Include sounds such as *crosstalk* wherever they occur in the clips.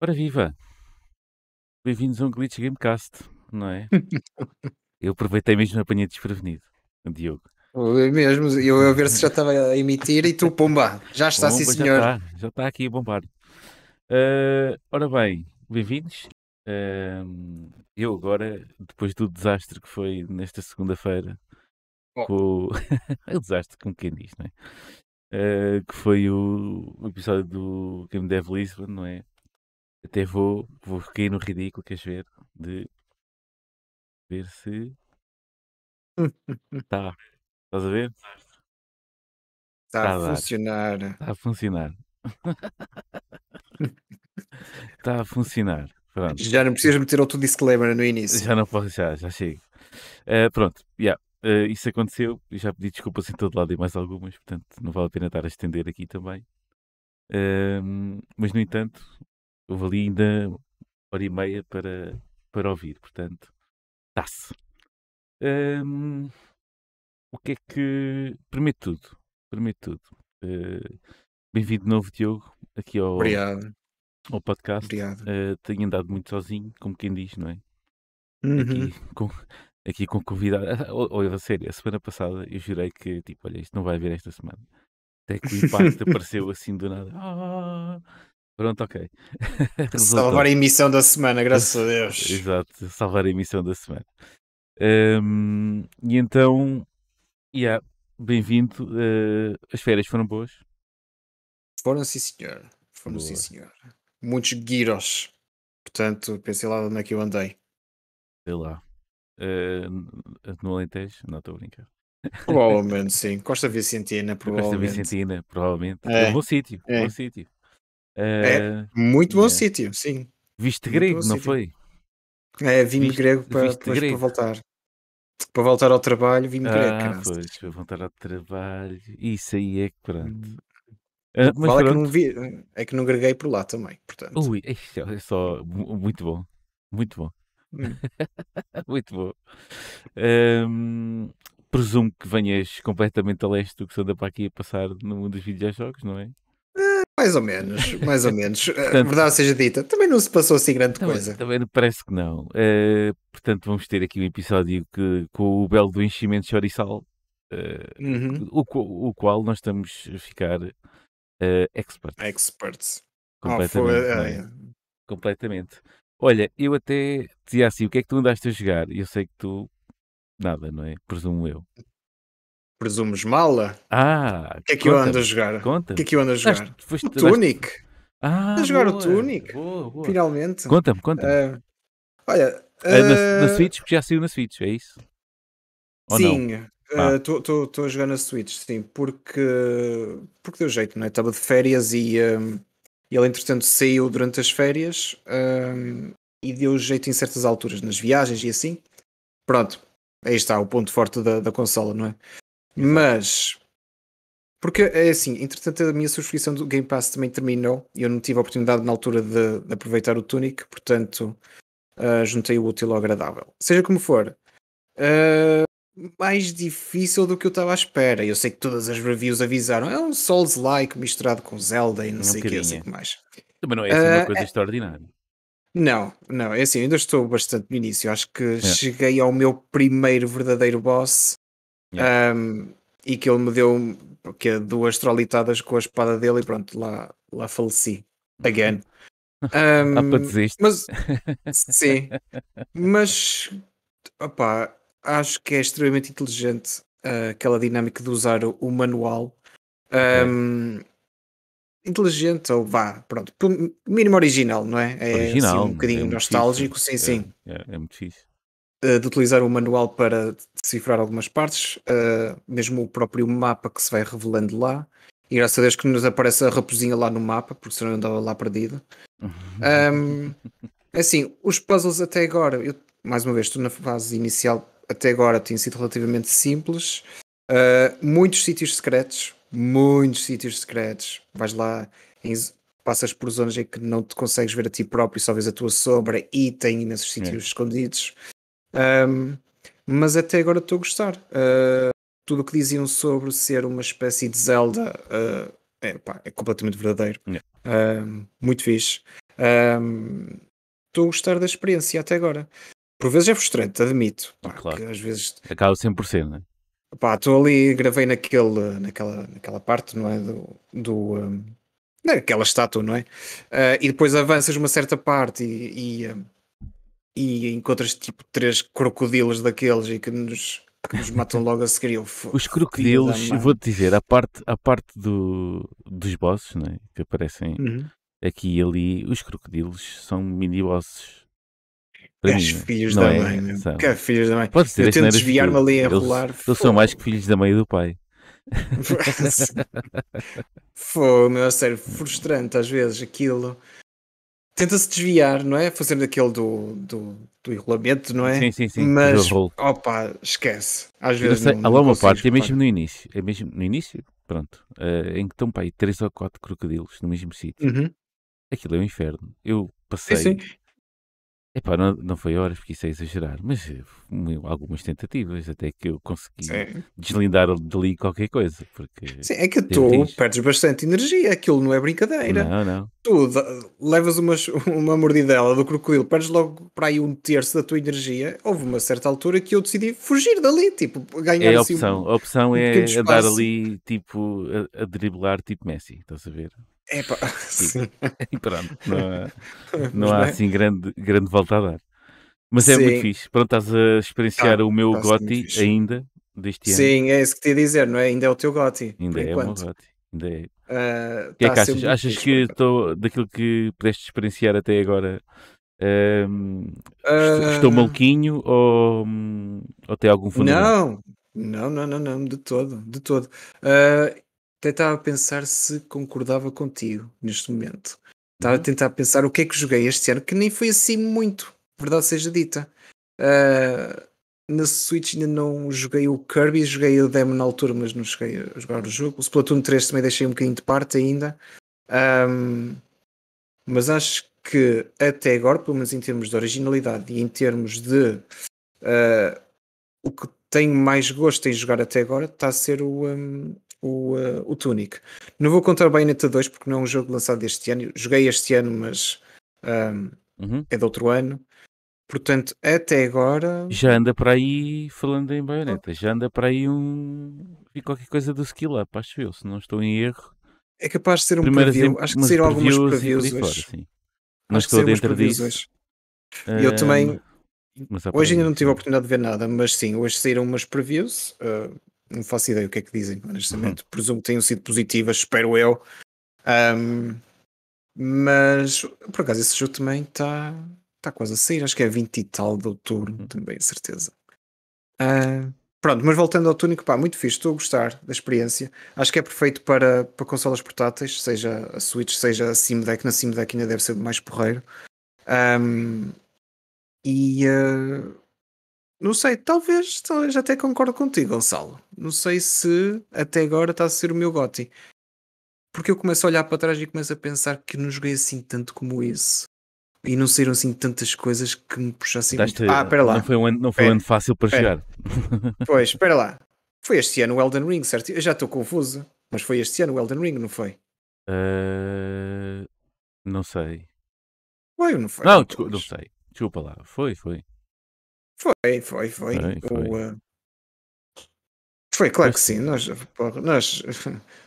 Ora viva! Bem-vindos a um Glitch Gamecast, não é? *laughs* Eu aproveitei mesmo a apanhei desprevenido, Diogo. Foi mesmo, eu a ver se já estava a emitir e tu, pumba, já está, sim Bomba, senhor. Já está, já está aqui a bombar. Ah, ora bem, bem-vindos. Eu agora, depois do desastre que foi nesta segunda-feira, Oh. com o... *laughs* desastre, como quem diz, não é? Ah, que foi o, o episódio do Game Dev Lisbon, não é? Até vou, vou cair no ridículo, queres ver? De ver se está. *laughs* Estás a ver? Está Tá a a dar. funcionar. Está a funcionar. Está *laughs* a funcionar. Pronto. Já não precisas meter outro disclaimer no início. Já não posso, já, já chego. Eh, pronto, yeah, eh, isso aconteceu. Eu já pedi desculpas em todo lado e mais algumas, portanto não vale a pena estar a estender aqui também. Ehm, mas no entanto, houve ali ainda hora e meia para, para ouvir, portanto, está-se. Ehm, o que é que. Primeiro tudo, primeiro tudo, eh, bem-vindo de novo, Diogo, aqui ao, Obrigado, ao podcast. obrigado. Eh, tenho andado muito sozinho, como quem diz, não é? Uhum. *laughs* aqui com, aqui com convidado. *laughs* Olha, a sério, a semana passada eu jurei que, tipo, olha, isto não vai haver esta semana. Até que o impacto *laughs* apareceu assim do nada. Ah, pronto, ok. Salvar a emissão da semana, graças a Deus. Exato, salvar a emissão da semana. Ahm, e então, yeah, bem-vindo. eh, as férias foram boas. Foram sim, senhor. Foram sim, Boa. senhor. Muitos giros. Portanto, pensei lá onde é que eu andei. Sei lá. eh, no Alentejo? Não, estou a brincar. Provavelmente, sim. Costa Vicentina, Na *laughs* Costa provavelmente. Vicentina, provavelmente. É, É um bom sítio, é. bom sítio. É. Eh, Muito bom Yeah. sítio, sim. Viste Muito grego, não sítio. foi? É, vime Viste- grego para, para grego? voltar. Para voltar ao trabalho, grego, Ah, caralho. pois, foi voltar ao trabalho. Isso aí é que pronto. Que mas vale é que, não vi, é que não greguei por lá também, portanto. Ui, *laughs* é só mu- muito bom. Muito bom. Hum. *laughs* Muito bom. Ahm, presumo que venhas completamente a leste do que se anda para aqui a passar no mundo dos videojogos, não é? Mais ou menos, mais ou menos. A *laughs* Portanto- verdade seja dita, também não se passou assim grande Também, coisa. também parece que não. Ah, portanto, vamos ter aqui um episódio que, com o belo do enchimento de choriçal, ah, Uhum. o, o qual nós estamos a ficar ah, experts. Experts. Oh, Completamente. foi- não é? é, Completamente. Olha, eu até dizia assim: o que é que tu andaste a jogar? E eu sei que tu. Nada, não é? Presumo eu. Presumes mala? Ah, O que é que eu ando a jogar? O Conta. que é que eu ando a jogar? Foste, O Tunic, Ah, a jogar o boa, Tunic. Boa, boa. finalmente. Conta-me, conta-me. Ah, olha, Ah, na, na ah, Switch, porque já saiu na Switch, é isso? Ou não? sim, Ah. Estou a jogar na Switch, sim, porque, porque deu jeito, não é? Estava de férias e ah, ele, entretanto, saiu durante as férias ah, e deu jeito em certas alturas, nas viagens e assim. Pronto, aí está o ponto forte da, da consola, não é? Mas, porque é assim, entretanto, a minha subscrição do Game Pass também terminou e eu não tive a oportunidade na altura de, de aproveitar o Tunic, portanto, ah, juntei o útil ao agradável. Seja como for, ah, mais difícil do que eu estava à espera. Eu sei que todas as reviews avisaram, é um Souls-like misturado com Zelda e não Um sei o que, sei que mais. Também não é assim uma Ah, coisa é- extraordinária. Não, não, é assim, ainda estou bastante no início. Acho que É. cheguei ao meu primeiro verdadeiro boss Yeah. um, e que ele me deu que é duas trolitadas com a espada dele e pronto, lá, lá faleci. Again. Ah, *laughs* Um, para desiste. mas *laughs* sim, mas opá, acho que é extremamente inteligente uh, aquela dinâmica de usar o, o manual. Um, inteligente, ou vá, pronto, mínimo original, não é? É Original. assim, um bocadinho é nostálgico, fixe. sim, sim. É, é, é muito fixe. uh, de utilizar o manual para decifrar algumas partes, uh, mesmo o próprio mapa que se vai revelando lá. E graças a Deus que nos aparece a raposinha lá no mapa, porque senão eu andava lá perdido. *laughs* Um, assim, os puzzles até agora, eu, mais uma vez, estou na fase inicial, até agora têm sido relativamente simples. Uh, muitos sítios secretos, muitos sítios secretos. Vais lá, em passas por zonas em que não te consegues ver a ti próprio, só vês a tua sombra e tem imensos sítios escondidos. Um, mas até agora estou a gostar. Uh, tudo o que diziam sobre ser uma espécie de Zelda uh, é, pá, é, completamente verdadeiro. Yeah. Um, muito fixe. Estou a gostar da experiência até agora. Por vezes é frustrante, admito. Pá, Claro. às vezes Acaba sempre por ser, não é? Pá, estou ali, gravei naquele, naquela, naquela parte, não é? Do, do, um, naquela estátua, não é? Ah, e depois avanças uma certa parte e, e, um, e encontras tipo três crocodilos daqueles e que nos, que nos matam *laughs* logo a seguir. Eu, Os crocodilos, vou-te dizer, a parte, a parte do, dos bosses, não é? Que aparecem Uhum. aqui e ali, os crocodilos são mini-bosses. Para És mim, é? filhos não da é? mãe, meu. São. Que filhos da mãe. Pode ser, Eu tento desviar-me ali a Eles- rolar. Eles são mais que filhos da mãe e do pai. *laughs* Foi, meu, a sério, frustrante às vezes aquilo. Tenta-se desviar, não é? Fazendo aquele do, do, do enrolamento, não é? Sim, sim, sim. Mas, opa, esquece. Às vezes sei, não, há lá uma parte, é mesmo no início, é mesmo no início, pronto, eh, em que estão pá, aí três ou quatro crocodilos no mesmo sítio. Uhum. Aquilo é um inferno. Eu Sim, passei, sim. Epá, não, não foi horas porque isso é exagerar, mas eh, um- algumas tentativas até que eu consegui Sim. deslindar dali qualquer coisa, porque Sim, é que teve tu risco. perdes bastante energia, aquilo não é brincadeira. Não, não. Tu da- levas uma, *laughs* uma mordidela do crocodilo, perdes logo para aí um terço da tua energia. Houve uma certa altura que eu decidi fugir dali, tipo, ganhar É a assim opção. um- A opção um é andar espaço. ali, tipo, a, a driblar, tipo Messi, estás a ver? Epá, *laughs* *laughs* sim. E pronto, não há, não há é? assim grande, grande volta a dar. Mas é muito Sim. fixe. Pronto, estás a experienciar Tá, o meu muito fixe. ainda, deste ano. Sim, é isso que te ia dizer, não é? Ainda é o teu Gotti, Ainda é o meu enquanto. GOTY. Ainda é. Ah, O que é que achas? muito Achas que estou, daquilo que pudeste experienciar até agora, estou, estou Ah, maluquinho ou, ou tem algum fundamento? Não, não, não, não, não, de todo, de todo. Ah, até estava a pensar se concordava contigo neste momento. Estava a Uhum. tentar pensar o que é que joguei este ano, que nem foi assim muito, verdade seja dita. Ah, na Switch ainda não joguei o Kirby, joguei o demo na altura, mas não cheguei a jogar o jogo. O Splatoon 3 também deixei um bocadinho de parte ainda. Ahm, mas acho que até agora, pelo menos em termos de originalidade e em termos de ah, o que tenho mais gosto em jogar até agora está a ser o, um, o, uh, o Tunic. Não vou contar o Bayonetta 2 porque não é um jogo lançado este ano. Joguei este ano, mas um, Uhum. é de outro ano. Portanto, até agora. Já anda para aí, falando em baioneta, já anda para aí um. vi qualquer coisa do skill up, acho eu, se não estou em erro. É capaz de ser um Primeiras preview. em- Acho que saíram algumas previews e fora, hoje. sim. Não Acho que estou dentro disso. hoje. E eu ah, também. mas Hoje ainda não tive a oportunidade de ver nada, mas sim, hoje saíram umas previews. uh, não faço ideia o que é que dizem, Uhum. honestamente. Presumo que tenham sido positivas, espero eu. Um, mas por acaso esse jogo também está tá quase a sair, acho que é 20 e tal de outubro, Uhum. também, certeza. Ah, pronto, mas voltando ao Tunic, pá, muito fixe, estou a gostar da experiência. Acho que é perfeito para, para consolas portáteis, seja a Switch, seja a Steam Deck. Na Steam Deck ainda deve ser mais porreiro. Um, e ah, não sei, talvez, talvez até concordo contigo, Gonçalo. Não sei se até agora está a ser o meu GOTY. Porque eu começo a olhar para trás e começo a pensar que não joguei assim tanto como esse. E não saíram assim tantas coisas que me puxassem muito. Ah, espera lá. Não foi um ano, não foi um ano fácil para espera. chegar. *laughs* Pois, espera lá. Foi este ano o Elden Ring, certo? Eu já estou confuso. Mas foi este ano o Elden Ring, não foi? Ah, não sei. Foi ou não foi? Não, desculpa, não sei. Desculpa lá. Foi, foi. Foi, foi, foi. Foi, foi. O, uh, foi, claro Pois que sim. Nós, nós *laughs*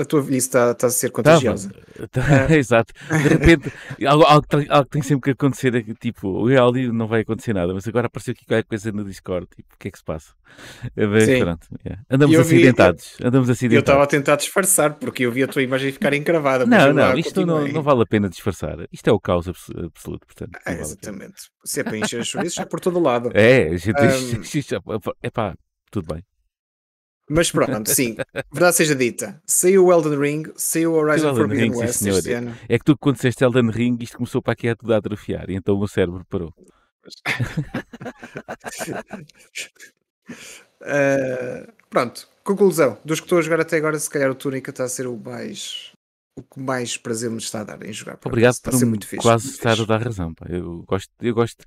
a tua velhice está tá a ser Tava. contagiosa. Tá, *laughs* Exato. De repente, algo, algo, algo que tem sempre que acontecer é que, tipo, o áudio não vai acontecer nada, mas agora apareceu aqui qualquer coisa no Discord. Tipo, o que é que se passa? Mas Sim. pronto. yeah. Andamos Eu vi- acidentados. Andamos E eu estava acidentados. a tentar disfarçar porque eu vi a tua imagem ficar encravada. Não, eu lá não, isto não, não vale a pena disfarçar. Isto é o caos abs- absoluto, portanto. Não vale exatamente. Se é para encher as é por todo lado. É, a gente. Ahm. *laughs* É pá, tudo bem. Mas pronto, sim. Verdade seja dita. Saiu o Elden Ring, saiu o Horizon Elden Forbidden Ring, sim, West senhor. este ano. É que tu, quando disseste Elden Ring, isto começou para aqui a tudo a atrofiar, e então o meu cérebro parou. Uh, *laughs* pronto, conclusão. Dos que estou a jogar até agora, se calhar o Túnica está a ser o mais. O que mais prazer me está a dar em jogar. Obrigado por a ser muito fixe. quase muito estar a fixe. dar razão. pá. Eu gosto, eu gosto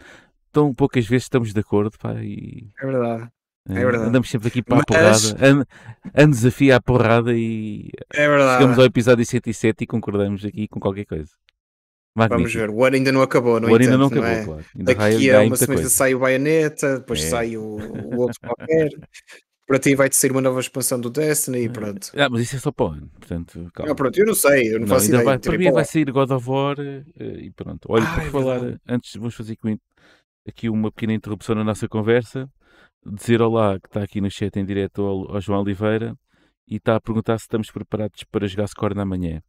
tão poucas vezes estamos de acordo, pá, e É verdade. É verdade. andamos sempre aqui para a Mas- porrada, an, ano desafia a porrada e É verdade. chegamos ao episódio 107 e concordamos aqui com qualquer coisa. Vamos Magnífico. ver. O ano ainda não acabou, no o ano ainda não acabou, é? claro. Ainda Daqui a uma semana coisa. sai o Bayonetta, depois É. sai o, o outro *laughs* qualquer. Para ti vai sair uma nova expansão do Destiny e pronto. Ah, mas isso é só para o ano, portanto, calma. Ah, pronto, eu não sei, eu não, Não, faço ideia. vai, para tirei mim para vai sair God of War eh, e pronto. Olha, Ah, por é falar, verdade. antes vamos fazer aqui uma pequena interrupção na nossa conversa. Dizer olá que está aqui no chat em direto ao, ao João Oliveira e está a perguntar se estamos preparados para jogar Scorn amanhã.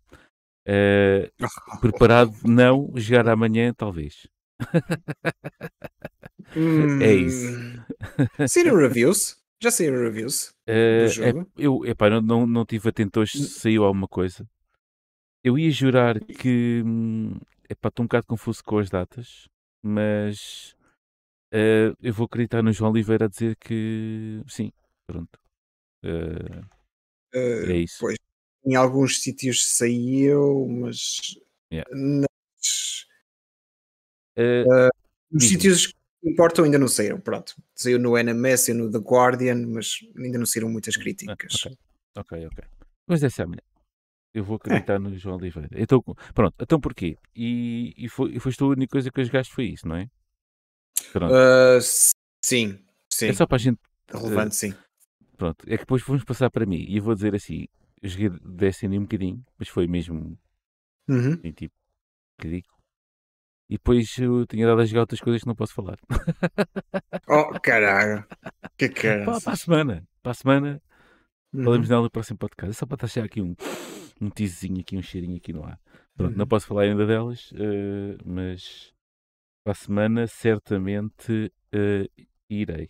Eh, *laughs* preparado, não. Jogar amanhã, talvez. É isso. *laughs* Hum. Saíram reviews? Já saíram reviews? Eh, é- jogo? eu epá, não, não, não tive atento hoje se saiu alguma coisa. Eu ia jurar que hum, epá, estou um bocado confuso com as datas, mas eh, eu vou acreditar no João Oliveira a dizer que sim, pronto. Eh, Uh, é isso. Pois, em alguns sítios saiu, mas Yeah. nas- Eh, nos sítios que importam ainda não saíram. Pronto, saiu no NMS e no The Guardian, mas ainda não saíram muitas ah, críticas. ok, ok, ok. Mas essa é amanhã. Eu vou acreditar no João Oliveira. Então, pronto, então porquê? E, e, foi, e foste a única coisa que eu jogaste foi isso, não é? Pronto. Uh, sim, sim, é só para a gente relevante, sim. Pronto, é que depois vamos passar para mim e eu vou dizer assim: eu joguei Destiny um bocadinho, mas foi mesmo Uhum. assim, tipo ridículo. E depois eu tinha dado a jogar outras coisas que não posso falar. *laughs* Oh, caralho, que *laughs* cara. Para, para a semana, para a semana, Uhum. falamos nela no próximo podcast. É só para deixar aqui um, um teaserzinho, aqui, um cheirinho aqui no ar. Pronto, não Uhum. posso falar ainda delas, eh, mas para a semana certamente eh, irei.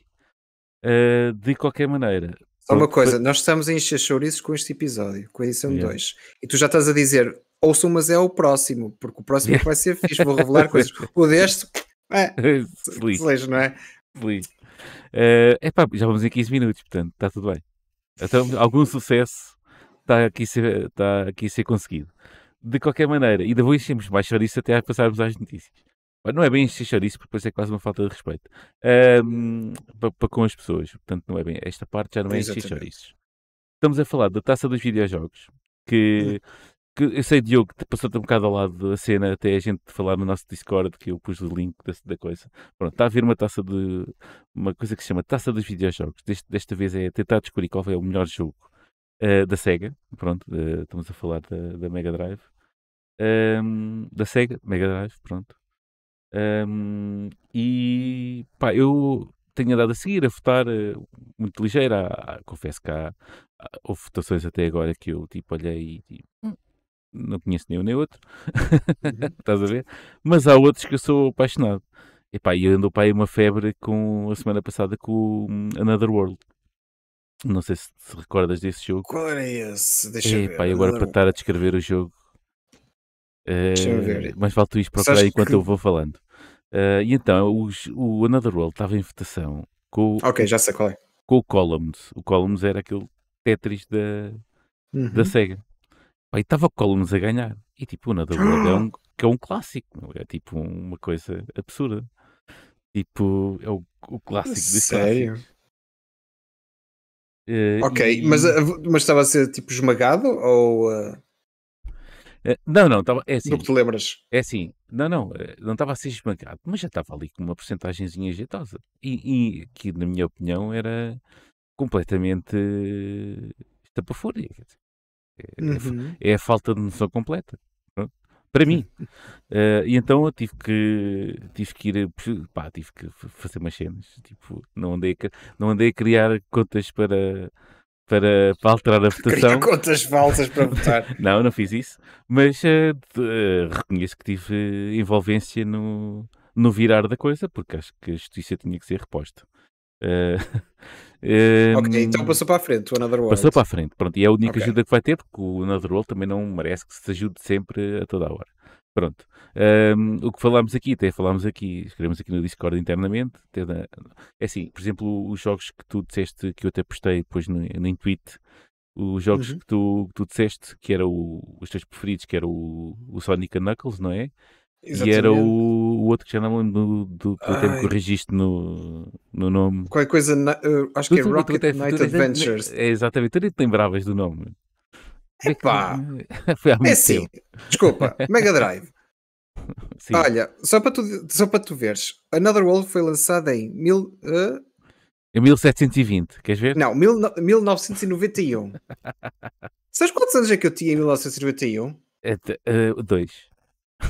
Eh, de qualquer maneira, Só uma coisa, nós estamos a encher chouriços com este episódio, com a edição Yeah. 2. E tu já estás a dizer, ouçam, mas é o próximo, porque o próximo que vai ser fixe, vou revelar coisas. *laughs* O deste, é, *laughs* Feliz. não é? feliz. Eh, epá, já vamos em 15 minutos, portanto, está tudo bem. Então, algum sucesso está aqui, a ser- está aqui a ser conseguido. De qualquer maneira, ainda vou enchermos mais chouriço até a passarmos às notícias. Não é bem chouriço, porque depois é quase uma falta de respeito Ahm, para, para com as pessoas. Portanto, não é bem. Esta parte já não é chouriços. Estamos a falar da taça dos videojogos, que, que eu sei, Diogo, que passou-te um bocado ao lado da cena até a gente falar no nosso Discord, que eu pus o link da, da coisa. Pronto, está a vir uma taça de. uma coisa que se chama Taça dos Videojogos. Deste, desta vez é tentar descobrir qual é o melhor jogo eh, da Sega. Pronto, eh, estamos a falar da, da Mega Drive. Ahm, da Sega, Mega Drive, pronto. Ahm, e pá, eu tenho andado a seguir, a votar eh, muito ligeira. Há- há- confesso que há, há- houve votações até agora que eu tipo olhei e tipo, "Hum, não conheço nenhum nem outro. Uhum. *laughs* Estás a ver? Mas há outros que eu sou apaixonado. E pá, e andou para aí uma febre com a semana passada com o hum, Another World. Não sei se te recordas desse jogo. Qual era esse? Deixa eu ver. pá, e agora para Another estar a descrever o jogo. Eh, ver. mas falta isto procurar enquanto que- eu vou falando. Eh, e então, os- o Another World estava em votação com, o- Ok, já sei qual é. com o Columns. O Columns era aquele Tetris da, Uhum. da SEGA. E estava o Columns a ganhar. E tipo, o Another World é *gasps* um, que é um clássico. É tipo uma coisa absurda. Tipo, é o, o clássico dos Sério? clássicos. Eh, Ok, e- mas, uh, mas estava a ser tipo esmagado ou uh, não, não, estava. É assim. do que te lembras? É assim, não, não, eh, não estava a ser esmagado, mas já estava ali com uma porcentagemzinha jeitosa. E, e que, na minha opinião, era completamente estapafúria. É, é Uhum. é a falta de noção completa. pronto, Para mim. *laughs* Eh, e então eu tive que, tive que ir, pá, tive que fazer umas cenas. Tipo, não andei a, não andei a criar contas para, para, para alterar a *laughs* votação. contas falsas para votar. *laughs* Não, não fiz isso. Mas eh, de- eh, reconheço que tive envolvência no, no virar da coisa, porque acho que a justiça tinha que ser reposta. Eh, *laughs* ok, então passou para a frente o Another World. passou para a frente. Pronto, e é a única Ok. ajuda que vai ter, porque o Another World também não merece que se ajude sempre a toda a hora. Pronto. Ehm, o que falámos aqui, até falámos aqui, escrevemos aqui no Discord internamente. na- é assim, por exemplo, os jogos que tu disseste, que eu até postei depois no, no tweet, os jogos Uhum. que, tu, que tu disseste que eram os teus preferidos, que era o, o Sonic Knuckles, não é? E era o, o outro que já não lembro do, do tempo que registro no, no nome. Qualquer coisa, uh, acho que é Rocket Knight Adventures. É, exatamente, tu nem te lembravas do nome. Epá, *laughs* Foi há muito é assim, tempo. desculpa, Mega Drive. *laughs* Sim. Olha, só para, tu, só para tu veres, Another World foi lançada em mil, uh... em 1720, queres ver? Não, mil, 1991. *laughs* Sabes quantos anos é que eu tinha em 1991? É, uh, dois.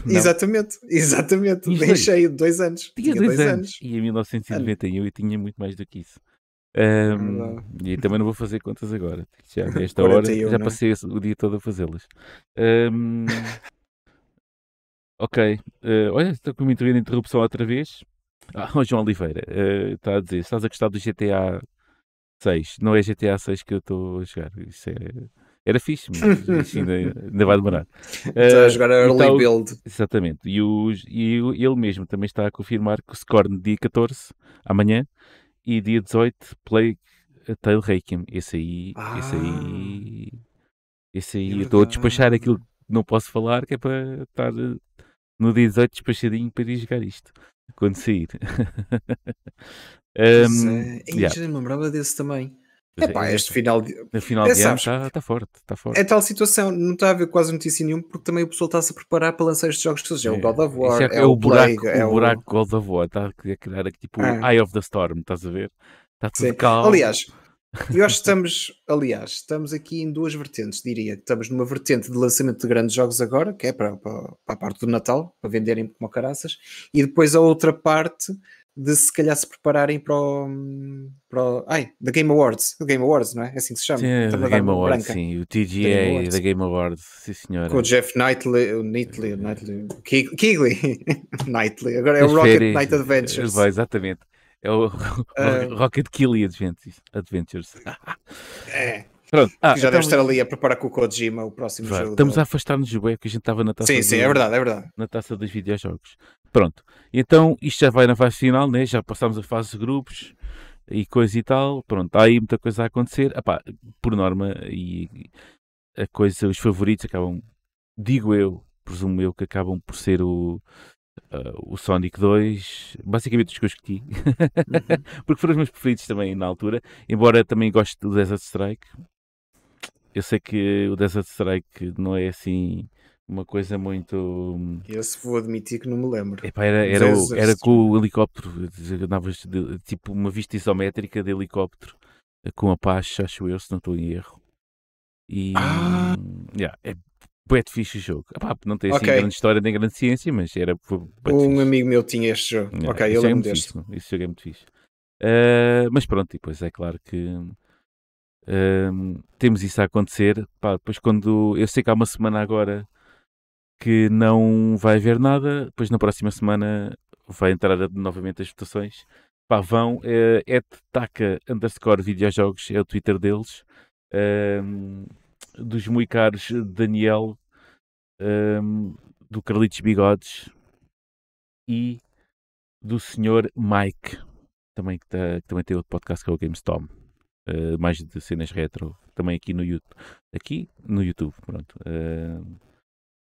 Não. Exatamente, exatamente. Cheio, dois anos. Tinha, tinha dois, dois anos. anos. E em 1991 eu tinha muito mais do que isso. Um, e também não vou fazer contas agora. Já esta hora já né? passei o dia todo a fazê-las. Um, *laughs* ok. Uh, olha, estou com uma interrupção outra vez. Ah, *laughs* o João Oliveira uh, está a dizer: estás a gostar do GTA 6? Não é GTA 6 que eu estou a jogar. Isso é era fixe, mas *laughs* ainda, ainda vai demorar. Está uh, a jogar a early então, build. Exatamente. E, os, e ele mesmo também está a confirmar que o Scorn dia 14, amanhã, e dia 18, Play Tail Requiem. Esse aí, ah. esse aí, esse aí, estou a despachar aquilo que não posso falar, que é para estar no dia 18 despachadinho para ir jogar isto, quando sair. *laughs* um, é. yeah. já me lembrava desse também. É pá, este final de, no final é, de ano está tá forte, tá forte. É tal situação, não está a haver quase notícia nenhuma, porque também o pessoal está-se a preparar para lançar estes jogos todos. É, é o God of War, é, é, é, o, buraco, Plague, é o buraco God of War, está a criar aqui tipo o Eye of the Storm, estás a ver? Está tudo Sim. calmo. Aliás, eu acho que estamos, aliás, estamos aqui em duas vertentes, diria. Estamos numa vertente de lançamento de grandes jogos agora, que é para, para, para a parte do Natal, para venderem como caraças, e depois a outra parte de se calhar se prepararem para o, para o ai, da Game Awards, o Game Awards, não é? É assim que se chama. Sim, da Game Awards, branca. sim, o TGA da Game Awards, sim senhora. Com o Jeff Knightley, o Knightley, Knightley Kigley, *laughs* Knightley, agora é o Rocket férias, Knight Adventures. Vai, exatamente. É o uh, Rocket Killy Adventures. é. Pronto. Ah, já deve estar ali a preparar com o Kojima o próximo vai, jogo. Estamos dele. a afastar-nos do que a gente estava na taça. Sim, do, sim, é verdade, é verdade. Na taça dos videojogos. Pronto. Então isto já vai na fase final, né? já passamos a fase de grupos e coisa e tal. Pronto, há aí muita coisa a acontecer. Epá, por norma, e a coisa, os favoritos acabam, digo eu, presumo eu, que acabam por ser o, Uh, o Sonic 2, basicamente os que eu escolhi, uhum. *laughs* porque foram os meus preferidos também na altura. Embora também goste do Desert Strike, eu sei que o Desert Strike não é assim uma coisa muito. Esse vou admitir que não me lembro. Epá, era, era, o, era com o helicóptero, andavas tipo uma vista isométrica de helicóptero com Apache, acho eu, se não estou em erro. E ah. yeah, é bué de fixe o jogo. Epá, não tem assim okay. grande história nem grande ciência, mas era. Um amigo meu tinha este jogo. Yeah, ok, eu é lembro deste. Fixe, esse jogo é muito fixe. Uh, mas pronto, depois é claro que uh, temos isso a acontecer. Pá, depois quando. Eu sei que há uma semana agora que não vai haver nada. Depois na próxima semana vai entrar novamente as votações. Pá, vão, é, é taca underscore videojogos, é o Twitter deles. Um, dos muito caros Daniel, um, do Carlitos Bigodes e do senhor Mike, também, que, tá, que também tem outro podcast que é o GameStorm. Uh, mais de cenas retro, também aqui no YouTube. Aqui no YouTube, pronto. Uh,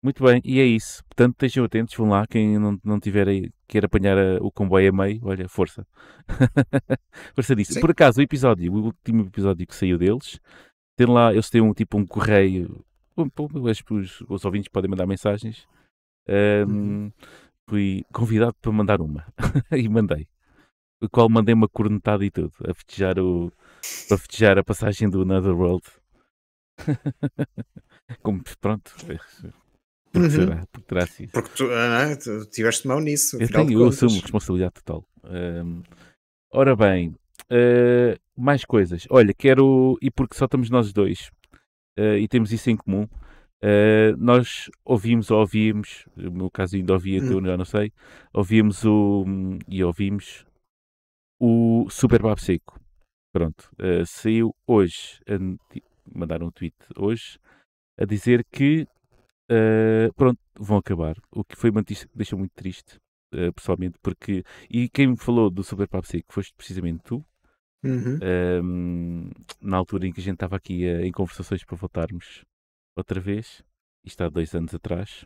muito bem, e é isso. Portanto, estejam atentos, vão lá. Quem não, não tiver aí, quer apanhar a, o comboio a meio, olha, força. *laughs* força disso. Sim. Por acaso, o episódio, o último episódio que saiu deles, tem lá, eles têm um tipo um correio. Os, os ouvintes podem mandar mensagens. Um, uhum. Fui convidado para mandar uma *laughs* e mandei. O qual mandei uma cornetada e tudo, a festejar, o, a festejar a passagem do Netherworld. *laughs* Como pronto, porque, uhum. será? Porque terá sido. Porque tu, ah, tu tiveste mão nisso. Eu, tenho, eu assumo responsabilidade total. Um, ora bem, uh, mais coisas. Olha, quero. E porque só estamos nós dois uh, e temos isso em comum, uh, nós ouvimos ou ouvíamos, no meu caso ainda ouvia, hum. eu já não sei, ouvimos o. e ouvimos o Super Bab Seco. Pronto, saiu hoje, mandaram um tweet hoje a dizer que Uh, pronto, vão acabar. O que foi uma notícia que deixa muito triste, uh, pessoalmente, porque. E quem me falou do Super Pop Seco foste precisamente tu. Uhum. Uh, na altura em que a gente estava aqui em conversações para voltarmos outra vez, isto há dois anos atrás.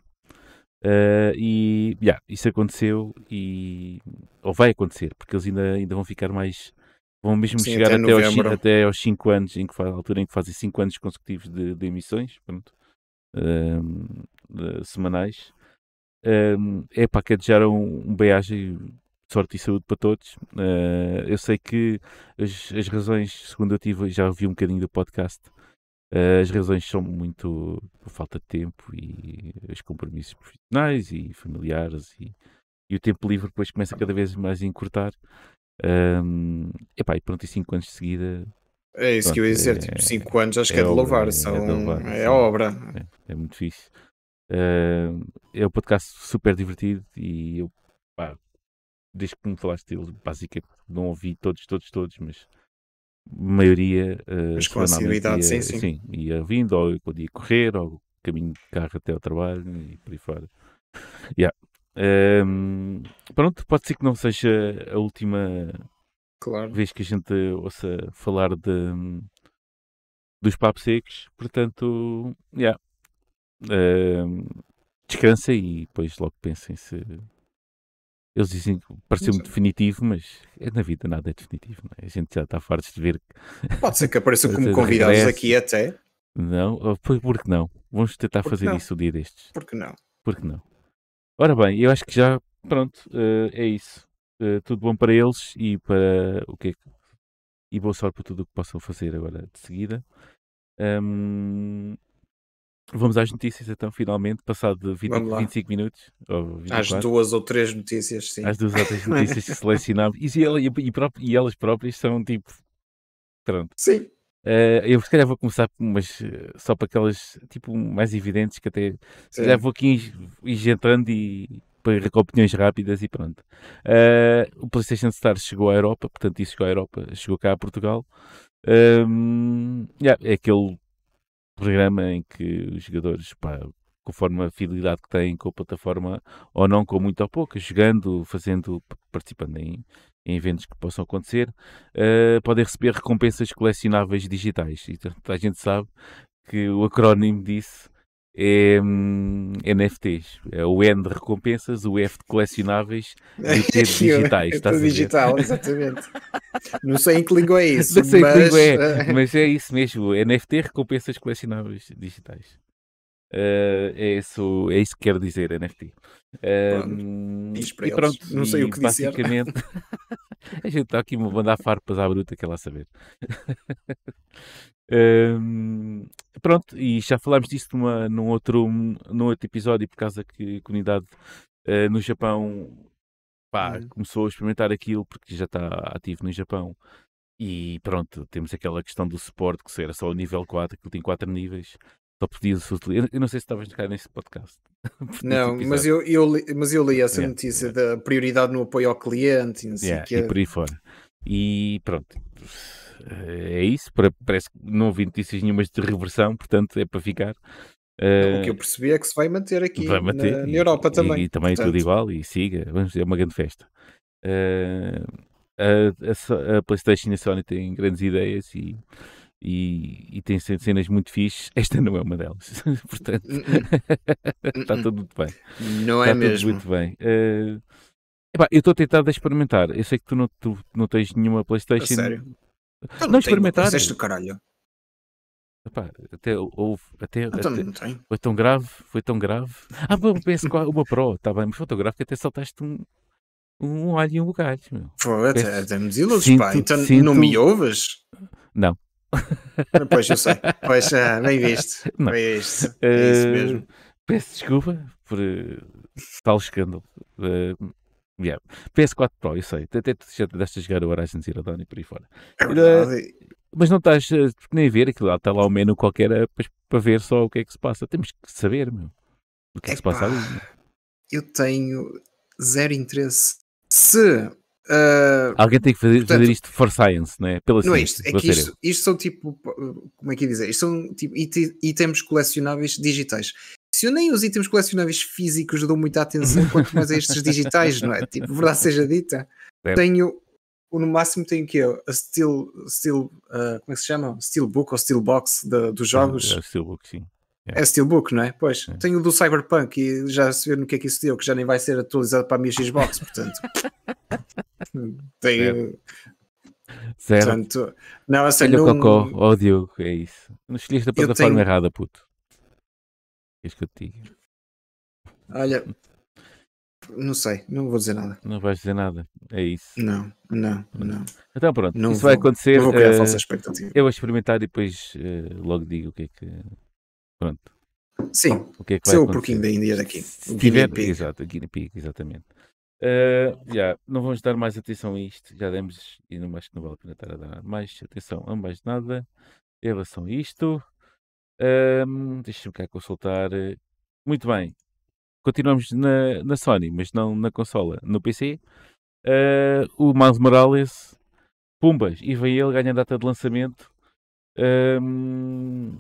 Uh, e yeah, isso aconteceu e ou vai acontecer, porque eles ainda, ainda vão ficar mais vão mesmo Sim, chegar até até, aos, até aos 5 anos, em que faz, altura em que fazem 5 anos consecutivos de, de emissões pronto, um, de- semanais. Um, é para que desejar um, um bem-aja, sorte e saúde para todos. Uh, eu sei que as, as razões, segundo eu tive, já ouvi um bocadinho do podcast, uh, as razões são muito por falta de tempo e os compromissos profissionais e familiares e, e o tempo livre depois começa cada vez mais a encurtar. Um, epá, e pronto, e 5 anos de seguida É isso que eu ia dizer, Pronto, tipo, é- 5 anos acho que é é de louvar, é são, de louvar, é sim. obra. é, é muito fixe. Uh, é um podcast super divertido e eu, pá, desde que me falaste dele, basicamente não ouvi todos, todos, todos, mas a maioria uh, Mas com assiduidade, ia, sim, sim. ia vindo, ou quando ia correr, ou caminho de carro até ao trabalho e por aí fora. Yeah. Um, pronto, pode ser que não seja a última Claro. vez que a gente ouça falar de, dos papos secos, portanto, yeah. Ahm, descansa e depois logo pensem se eles dizem que pareceu muito definitivo, mas é na vida nada é definitivo, é? a gente já está farto de ver que Pode ser que apareçam *laughs* como convidados regresso. aqui até, não, oh, por, por que não? Vamos tentar Por que fazer não? isso o dia destes, porque não? por que não? Ora bem, eu acho que já, pronto, eh, é isso. Eh, tudo bom para eles e para o que é que- e boa sorte para tudo o que possam fazer agora de seguida. Ahm, vamos às notícias então, finalmente, passado de 20, Vamos lá. 25 minutos. Ou Às 24, duas ou três notícias, sim. às duas ou três *laughs* notícias que selecionámos. E, e, e e elas próprias são tipo. Pronto. Sim, Eh, eu se calhar vou começar umas, eh, só para aquelas tipo mais evidentes que até se calhar vou aqui entrando e para opiniões rápidas e pronto. Eh, o PlayStation Stars chegou à Europa, portanto, isso chegou à Europa, chegou cá a Portugal. Ehm, yeah, é aquele programa em que os jogadores, pá, conforme a fidelidade que têm com a plataforma, ou não, com muito ou pouco, jogando, fazendo, participando em, em eventos que possam acontecer, eh, podem receber recompensas colecionáveis digitais. E a gente sabe que o acrónimo disso é hum, NFTs. É o N de recompensas, o F de colecionáveis e o T de *laughs* digitais. Ver? digital, exatamente. Não sei em que língua é *laughs* isso, Não sei que mas, língua é, eh, mas é isso mesmo. NFT recompensas colecionáveis digitais. Eh, é, isso, é isso que quero dizer, NFT. Ehm, diz para e eles. pronto, Não sei o que dizer. basicamente *laughs* *laughs* a gente está aqui a mandar farpas à bruta, quer lá saber. *laughs* Ehm, pronto, e já falámos disso numa, num, outro, num outro episódio, por causa que a comunidade eh, no Japão pá, Hum. começou a experimentar aquilo porque já está ativo no Japão. E pronto, temos aquela questão do suporte, que era só o nível 4, que tem 4 níveis. Só podia-se utilizar. Eu- Eu não sei se estavas a tocar nesse podcast. *laughs* Não, mas eu, eu, li, mas eu li essa Yeah, notícia da prioridade no apoio ao cliente e não sei Yeah, quê. e por aí fora. E pronto, é isso. Parece que não ouvi notícias nenhumas de reversão, portanto é para ficar. O que eu Eh, percebi é que se vai manter aqui vai manter. na, na e- Europa e, também. E, também tudo Portanto, igual. E siga, vamos é uma grande festa. Eh, a, a a PlayStation e a Sony têm grandes ideias e, e, e ce- cenas muito fixes. *laughs* Esta não é uma delas. *laughs* Portanto, está *laughs* tudo muito bem. Não Está é tudo mesmo. muito bem. Eh, epá, eu estou tentado a experimentar. Eu sei que tu não, tu não tens nenhuma A PlayStation. sério? Não não tem experimentar. PlayStation, caralho. Epá, até houve. Até, Então até- não tem. foi tão grave. Foi tão grave. Ah, bom, penso qual- uma Pro. Está bem, mas que até saltaste um, um alho e um bugalho. meu. Foi, até, até me desiludes, pá. sinto- Então não sinto- me ouves? Não. Pois eu sei. Pois, ah, bem visto. Não. Bem visto. É isso Eh, mesmo. Peço desculpa por eh, tal escândalo. Eh, yeah. PS4 Pro, eu sei. Até tu já deste a jogar o Horizon Zero Dawn e por aí fora. É verdade. Mas não estás nem a ver aquilo lá, está lá o menu qualquer para, ver só o que é que se passa. Temos que saber, meu. O que é que se passa ali. Eu tenho zero interesse. Se. Ah, Alguém tem que fazer, Portanto, fazer isto for science, não é? Pela não é isto, é que isto, isto são tipo, como é que ia dizer? Isto são tipo ite- itens colecionáveis digitais. Se eu nem os itens colecionáveis físicos dou muita atenção, *laughs* quanto mais a estes digitais, não é? Tipo, verdade seja dita, Certo. tenho, no máximo tenho o quê? A Steel, Steel ah, como é que se chama? Steelbook ou Steelbox de- dos jogos. É, é Steelbook, sim. É Steelbook, não é? Pois, É. tenho o do Cyberpunk e já se vê no que é que isso deu, que já nem vai ser atualizado para a minha Xbox, portanto. *laughs* tenho, Certo. portanto, não, a sério, Olha o não- cocó, ó Diogo, é isso. Não escolheste a Eu plataforma tenho- errada, puto. Queres que eu te olha, não sei, não vou dizer nada. Não vais dizer nada. É isso. Não, não, não. Então pronto, Não isso vai vou- acontecer. Não vou criar eh, falsa expectativa. eu vou experimentar e depois eh, logo digo o que é que. Pronto. Sim, O que é que vai acontecer. porquinho da Índia daqui. Se O tiver, guinea pig. exato, o guinea pig, exatamente. Eh, já, não vamos dar mais atenção a isto, já demos e não acho que não vale a pena estar a dar mais atenção a mais nada em relação a isto. Ahm, Deixa-me cá consultar. eh, Muito bem, continuamos na, na Sony, mas não na consola, no PC. Eh, o Miles Morales, Pumbas, e vem ele, ganha a data de lançamento. Ahm,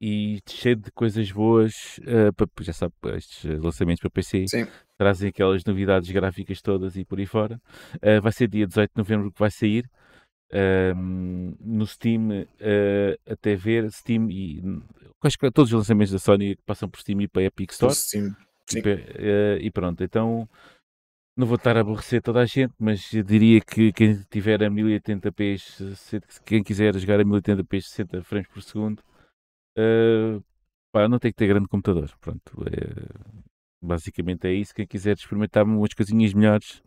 e cheio de coisas boas, eh, para- já sabe, estes lançamentos para PC Sim. trazem aquelas novidades gráficas todas e por aí fora. Eh, vai ser dia 18 de novembro que vai sair. Ahm, no Steam, eh, até ver, Steam e acho que todos os lançamentos da Sony passam por Steam e para a Epic Store. Sim. Sim. E, e pronto, então não vou estar a aborrecer toda a gente, mas diria que quem tiver a 1080p, se- quem quiser jogar a 1080p 60 frames por segundo, eh, pá, não tem que ter grande computador. Pronto, eh, basicamente é isso. Quem quiser experimentar umas coisinhas melhores,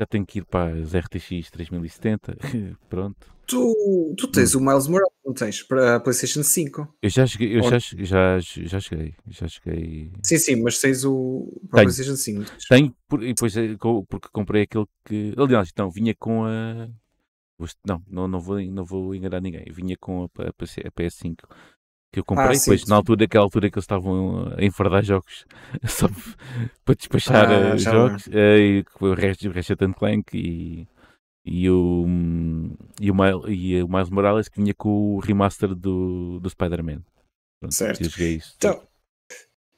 já tem que ir para as RTX 3070. *laughs* Pronto. Tu, tu Hum. tens o Miles Morales, não tens? Para a PlayStation 5. Eu já cheguei, eu Ou- já, já, já cheguei, já cheguei. Sim, sim, mas tens o para a. PlayStation 5. não tens? Tenho, por, e depois eh, porque comprei aquele que. Aliás, então vinha com a. Não, não, não, vou, não vou enganar ninguém. Vinha com a, a a PS5 que eu comprei. Ah, sim, depois, sim. na altura, aquela altura que eles estavam a enfardar jogos *laughs* só para despachar Ah, eh, jogos. eh, e que foi o resto o Ratchet and Clank e, e, o, hum, e, o Miles, e o Miles Morales que vinha com o remaster do, do Spider-Man. Certo. isso. Então,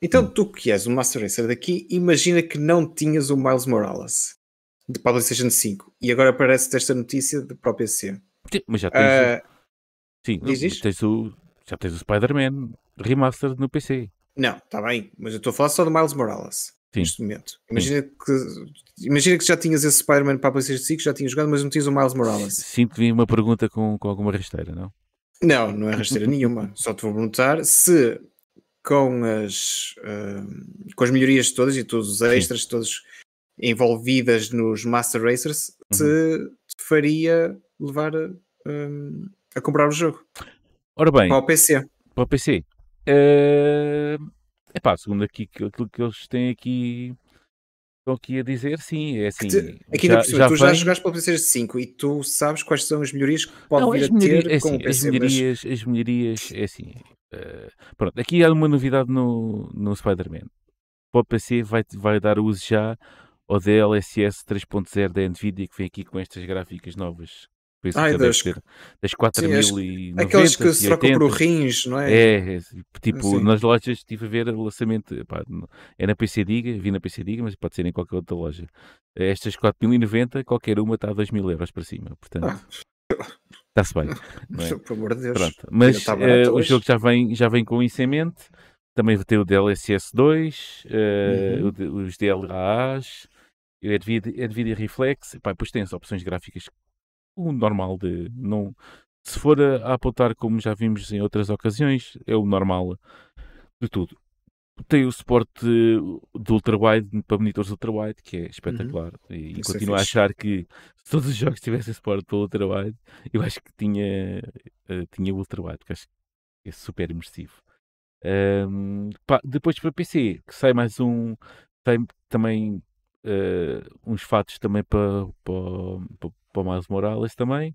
então tu que és o Master Racer daqui, imagina que não tinhas o Miles Morales de para PlayStation 5 e agora aparece esta notícia de o PC. Sim, Mas já tens, Ah, sim, diz isto? tens o, já tens o Spider-Man remaster no PC. não, está bem, mas eu estou a falar só do Miles Morales Sim. neste momento. Imagina que, imagina que já tinhas esse Spider-Man para a PlayStation 5, já tinhas jogado, mas não tinhas o Miles Morales. Sinto que vi uma pergunta com, com alguma rasteira, não? Não, não é rasteira *laughs* nenhuma. Só te vou perguntar se com as, ah, com as melhorias todas e todos os extras, todos envolvidas nos Master Racers, se te faria levar a, ah, a comprar o jogo Ora bem, para o PC. para o PC. É epá, segundo aqui, aquilo que eles têm aqui, estão aqui a dizer, sim, é assim. te- Aqui na já, por cima, tu já vem- jogaste para o PlayStation 5 e tu sabes quais são as melhorias que pode Não, vir as a ter é com assim, o as PC. mas- melhorias, as melhorias, é assim. eh, pronto, aqui há uma novidade no, no Spider-Man. Para o PC vai, vai dar uso já ao DLSS 3.0 da Nvidia que vem aqui com estas gráficas novas. Por isso Ai, das- ser das Sim, as- 4090 Aqueles que se e trocam por 80. rins, não é? É, é, tipo, Sim. nas lojas estive a ver o lançamento, pá, é na PC Diga, vi na PC Diga, mas pode ser em qualquer outra loja. Estas 4090, qualquer uma está a 2 mil euros para cima, portanto, Ah. está-se bem. *laughs* é? Por amor de Deus. Pronto, mas eh, o jogo já vem, já vem com isso em mente. Também vai ter o DLSS 2, eh, Uhum. os DLAs, o Nvidia, Nvidia Reflex. Pá, depois tem as opções gráficas, o normal de. Não, se for a, a apontar como já vimos em outras ocasiões, é o normal de tudo. Tem o suporte do ultrawide para monitores ultrawide, que é espetacular. E, e Uhum. Isso é continuo a fixe. achar que se todos os jogos tivessem suporte para ultrawide, eu acho que tinha, eh, tinha ultrawide, porque acho que é super imersivo. Ahm, pá, depois para PC, que sai mais um. Tem também eh, uns fatos também para, para, para, o Miles Morales também.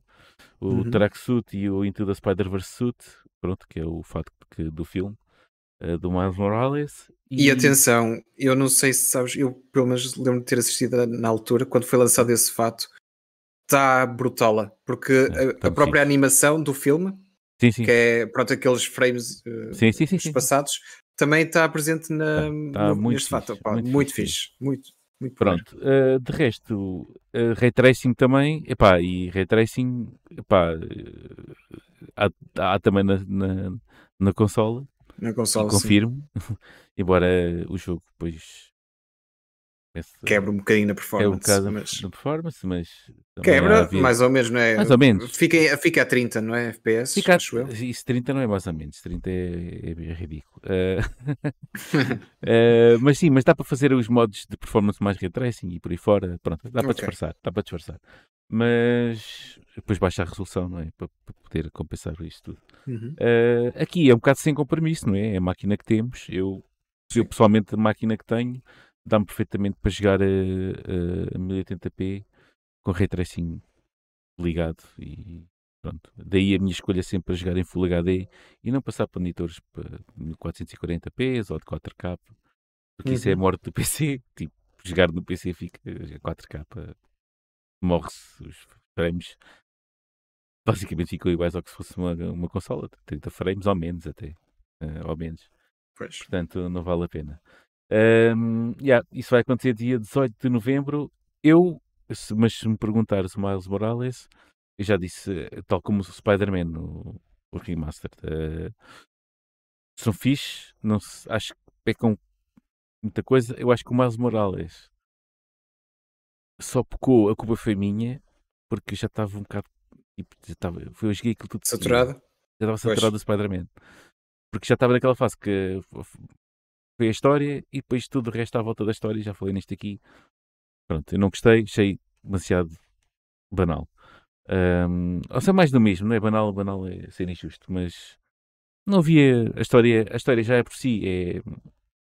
O Uhum. Tracksuit e o Into the Spider-Verse Suit, pronto, que é o fato que- do filme eh, do Miles Morales. E atenção, eu não sei se sabes, eu pelo menos lembro de ter assistido na altura, quando foi lançado esse fato, está brutal, porque É, a- tá a, própria animação do filme, Sim, sim. que é pronto, aqueles frames eh, Sim, sim, sim, espaçados, também está presente na, Tá- tá no- muito neste fato. fixe, Opá, muito muito, fixe, fixe, muito, muito. Pronto, eh, de resto, eh, Ray Tracing também, epá, e Ray Tracing, epá, eh, há, há também na, na, na consola, na consola. confirmo, *laughs* embora o jogo depois quebra um bocadinho na performance. É um bocado mas... na performance, mas. Quebra, mais ou menos, não é? Mais ou menos. Fica, fica a 30, não é? FPS? Fica a... Isso 30 não é mais ou menos, 30 é, é, ridículo. Uh... uh, *laughs* *laughs* mas sim, mas dá para fazer os modos de performance mais ray tracing e por aí fora. Pronto, dá para okay. disfarçar, dá para disfarçar. Mas depois baixa a resolução, não é? Para, para poder compensar isto tudo. Uhum. Uh, aqui é um bocado sem compromisso, não é? É a máquina que temos. Eu, eu pessoalmente, a máquina que tenho dá-me perfeitamente para jogar a, a, a 1080p com ray tracing ligado e pronto. Daí a minha escolha sempre para jogar em Full HD e não passar para monitores para 440p ou de 4K, porque uhum. isso é a uhum. morte do *laughs* PC. Tipo, jogar no PC fica 4K, morre-se os frames. Basicamente ficam iguais ao que se fosse uma, uma consola, 30 frames ou menos até, uh, ou menos. Pois. Portanto, não vale a pena. Um, yeah, isso vai acontecer dia 18 de novembro. Eu, mas se me perguntares o Miles Morales, eu já disse, eh, tal como o Spider-Man, o, o remaster, uh, são fixe, não se, acho que pecam muita coisa. Eu acho que o Miles Morales só pecou, a culpa foi minha, porque já estava um bocado. Tipo, já estava, eu joguei aquilo tudo. Saturado? Já estava saturado do Spider-Man. Porque já estava naquela fase que foi a história e depois tudo o resto à volta da história, já falei nisto aqui. Pronto, eu não gostei, achei demasiado banal. Um, ou seja, mais do mesmo, não é banal, banal é ser injusto, mas não havia a história, a história já é por si, é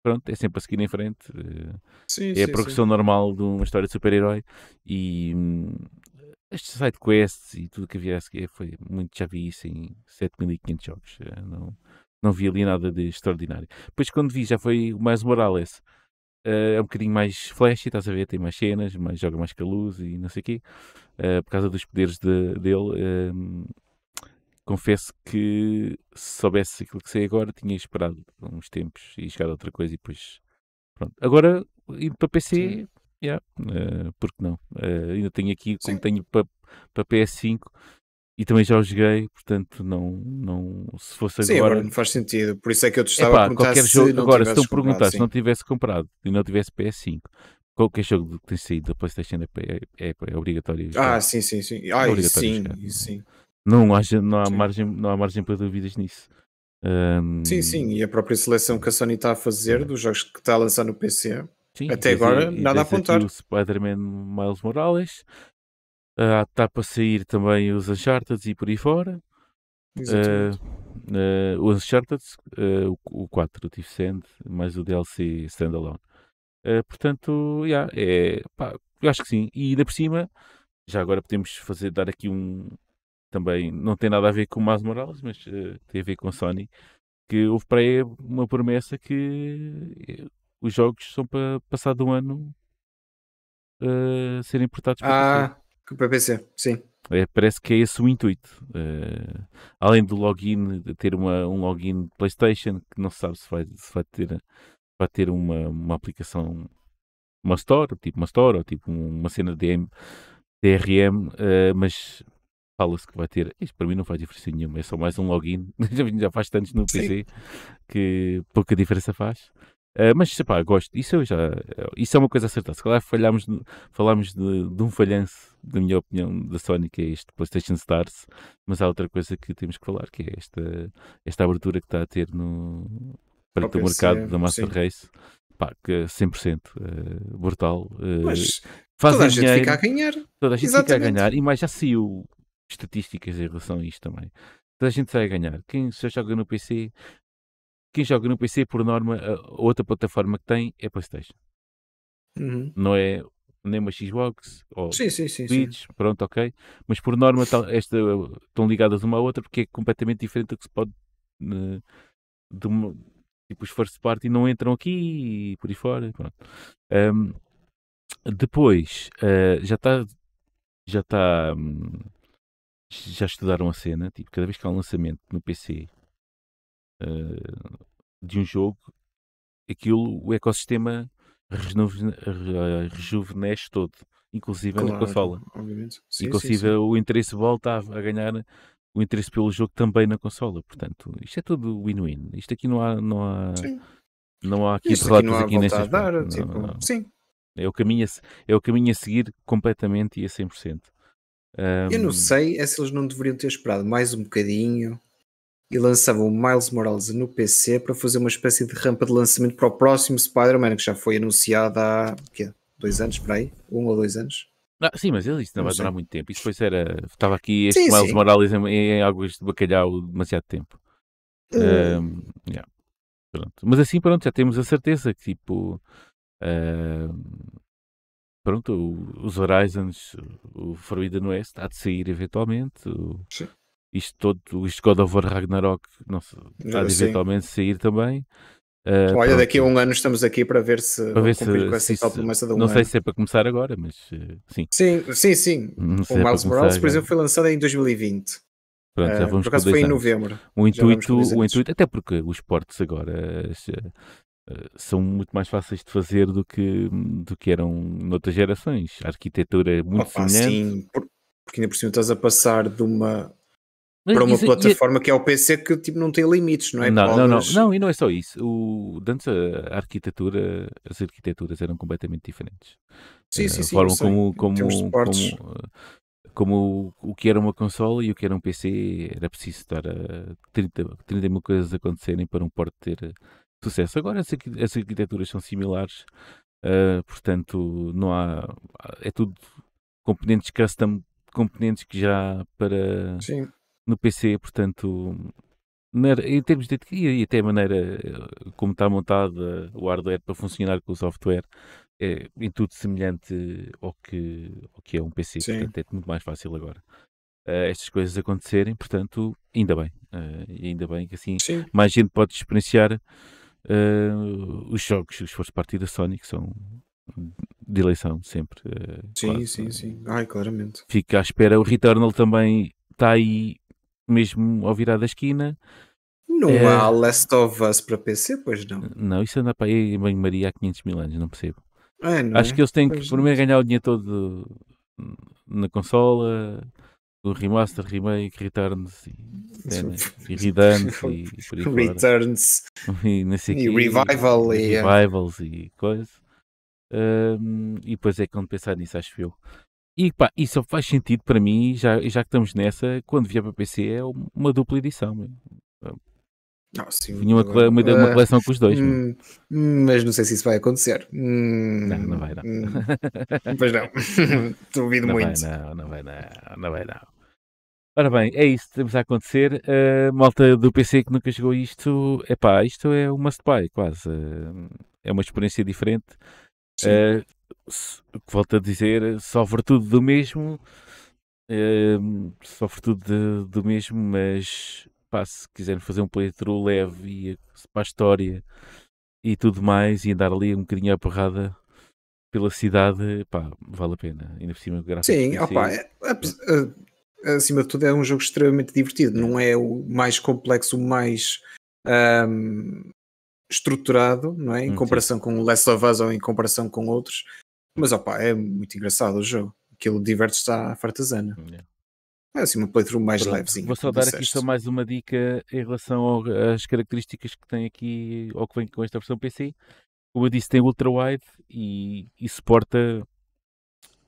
pronto, é sempre a seguir em frente. Eh, sim, é sim, a progressão sim. normal de uma história de super-herói e hum, estes side quests e tudo que havia a seguir foi muito, já vi isso em 7500 jogos. Eh, não, não vi ali nada de extraordinário. Depois, quando vi, já foi o mais Morales. Uh, é um bocadinho mais flash, estás a ver? Tem mais cenas, mais, joga mais com a luz e não sei o quê. Uh, por causa dos poderes de, dele. Uh, confesso que se soubesse aquilo que sei agora, tinha esperado uns tempos e jogado outra coisa e depois. Pronto. Agora, indo para PC, yeah, uh, porque não? ainda tenho aqui, como Sim. tenho para, para PS5, e também já o joguei, portanto, não, não se fosse sim, agora. não faz sentido. Por isso é que eu te estava Epá, a perguntar qualquer se jogo, agora, se tu perguntar se não tivesse comprado e não tivesse PS5, qualquer jogo que tem saído da PlayStation é, é, é, é obrigatório. Jogar. Ah, sim, sim, sim. Ah, é sim, sim. Não, há, não, há margem, não há margem para dúvidas nisso. Um... Sim, sim, e a própria seleção que a Sony está a fazer dos jogos que está a lançar no PC, sim, até agora nada a apontar. o Spider-Man Miles Morales, Está ah, para sair também os Uncharted e por aí fora. Uh, uh, o Uncharted, uh, o, o 4, o Thief Sand, mais o DLC Standalone. Uh, portanto, yeah, é, pá, eu acho que sim. E ainda por cima, já agora podemos fazer, dar aqui um. Também não tem nada a ver com o Miles Morales, mas tem a ver com a Sony. Que houve para aí uma promessa que os jogos são para passado um ano serem portados para ah, para PC, sim. É, parece que é esse o intuito. Uh, além do login, de ter uma, um login PlayStation, que não se sabe se vai, se vai ter, vai ter uma, uma aplicação, uma store, tipo uma store, ou tipo uma cena de DRM, uh, eh, mas fala-se que vai ter. Isto para mim não faz diferença nenhuma, é só mais um login. *laughs* já faz tantos no PC Sim. que pouca diferença faz. Uh, mas pá, gosto, isso, já, isso é uma coisa acertada. Se calhar falhámos, falámos de, de, um falhanço, na minha opinião, da Sony, que é este PlayStation Stars, mas há outra coisa que temos que falar, que é esta, esta abertura que está a ter no para o mercado da Master sim. Race. Pá, que 100% uh, eh, brutal. Uh, mas toda a gente dinheiro, fica a ganhar. Toda a gente Exatamente. fica a ganhar. E mais já saiu estatísticas em relação a isto também. Toda a gente sai a ganhar. Quem já joga no PC quem joga no PC, por norma, a outra plataforma que tem é PlayStation. Uhum. Não é nem uma Xbox ou sim, sim, sim, Switch, pronto, ok. Mas por norma esta, estão ligadas uma à outra porque é completamente diferente do que se pode uh, de uma, tipo os first party não entram aqui e por aí fora. Um, depois uh, já está já está um, já estudaram a cena, tipo, cada vez que há um lançamento no PC uh, de um jogo, aquilo, o ecossistema rejuvenesce todo, inclusive claro, na consola. Obviamente. Sim, inclusive sim, sim. o interesse volta a, ganhar o interesse pelo jogo também na consola. Portanto, isto é tudo win-win. Isto aqui não há, não há, não há aqui Isto aqui há aqui neste volta a aspecto. dar. Não, tipo, não, não. Sim. É o caminho a, é o caminho a seguir completamente e a 100%. Eu não sei é se eles não deveriam ter esperado mais um bocadinho e lançavam o Miles Morales no PC para fazer uma espécie de rampa de lançamento para o próximo Spider-Man que já foi anunciado há quê? dois anos para aí? Um ou dois anos? Ah, sim, mas ele, isto não Não vai durar sei. muito tempo. Isso depois era. Estava aqui este Sim, Miles sim. Morales em, em águas de bacalhau demasiado tempo. Eh, Ahm, yeah, pronto. Mas assim, pronto, já temos a certeza que tipo. ahm, pronto, os Horizons, o Forbidden West, há de sair eventualmente. o- Sim. Isto todo, isto God of War Ragnarok, não sei, há de eventualmente sair também. Ah, Olha, daqui a pronto, um ano estamos aqui para ver se para ver se, com essa se promessa de um não sei ano. se é para começar agora, mas eh, sim. Sim, sim, sim. O sei é Miles começar Morales, por exemplo, foi lançado em 2020. Pronto, já Eh, vamos por com acaso foi em novembro. O intuito, o intuito, até porque os portos agora são muito mais fáceis de fazer do que, do que eram noutras gerações. A arquitetura é muito Opa, semelhante. sim, por- porque ainda por cima estás a passar de uma Mas para uma isso- e- plataforma que é o PC que tipo, não tem limites, não é? não, não, não, não, e não é só isso. O, antes a arquitetura, as arquiteturas eram completamente diferentes. Sim, Eh, sim, a sim. forma como, como, como, eh, como o, que era uma consola e o que era um PC era preciso estar a 30, 30 mil coisas a acontecerem para um porte ter eh, sucesso. Agora as, as arquiteturas são similares, eh, portanto não há é tudo componentes custom, componentes que já para Sim, no PC, portanto na- em termos de e até a maneira eh, como está montada o hardware para funcionar com o software é em tudo semelhante ao que, ao que é um PC, Sim. portanto é muito mais fácil agora eh, estas coisas acontecerem, portanto ainda bem, e ainda bem que assim sim. mais gente pode experienciar eh, os jogos, os first party da Sony que são de eleição sempre Sim, sim, eh, sim. Ai, claramente. fica à espera. O Returnal também está aí mesmo ao virar da esquina. Não É. há Last of Us para PC, pois não. Não, isso anda para aí em banho-maria há 500 mil anos, não percebo. É, não Acho é? que eles têm que Pois primeiro ganhar o dinheiro todo na consola, o remaster, remake, returns e, cenas, *laughs* e e por aí. Returns *laughs* E, e Revival e e, eh, revivals e coisas. Ahm, e depois é quando pensar nisso, acho eu. E pá, isso só faz sentido para mim, já, já que estamos nessa, quando vier para PC é uma dupla edição. meu. Ah, sim, Vinha uma, uma, uma coleção com os dois. meu. hum, mas não sei se isso vai acontecer. Hum, Não, não vai não. hum, Pois não. *laughs* Duvido não muito. vai não, não vai não, não vai não. Ora bem, é isso que temos a acontecer. A malta do PC que nunca jogou isto, epá, isto é um must buy, quase. Eh, É uma experiência diferente. Sim. Volto a dizer, sofre tudo do mesmo, eh, sofre tudo de- do mesmo, mas pá, se quiserem fazer um playthrough leve e para a história e tudo mais, e andar ali um bocadinho à porrada pela cidade, pá, vale a pena. Ainda por cima, Sim, opa, é- apes- a- acima de tudo é um jogo extremamente divertido. Não é o mais complexo, o mais ahm, estruturado, não é? Em Hum, comparação com o Last of Us ou em comparação com outros. Mas opa, é muito engraçado o jogo. Aquilo diverte-se à fartazana. Yeah. É assim uma playthrough mais Pronto, levezinha. Vou só dar aqui só mais uma dica em relação ao- às características que tem aqui, ou que vem com esta versão PC. Como eu disse, tem ultra wide e, e suporta.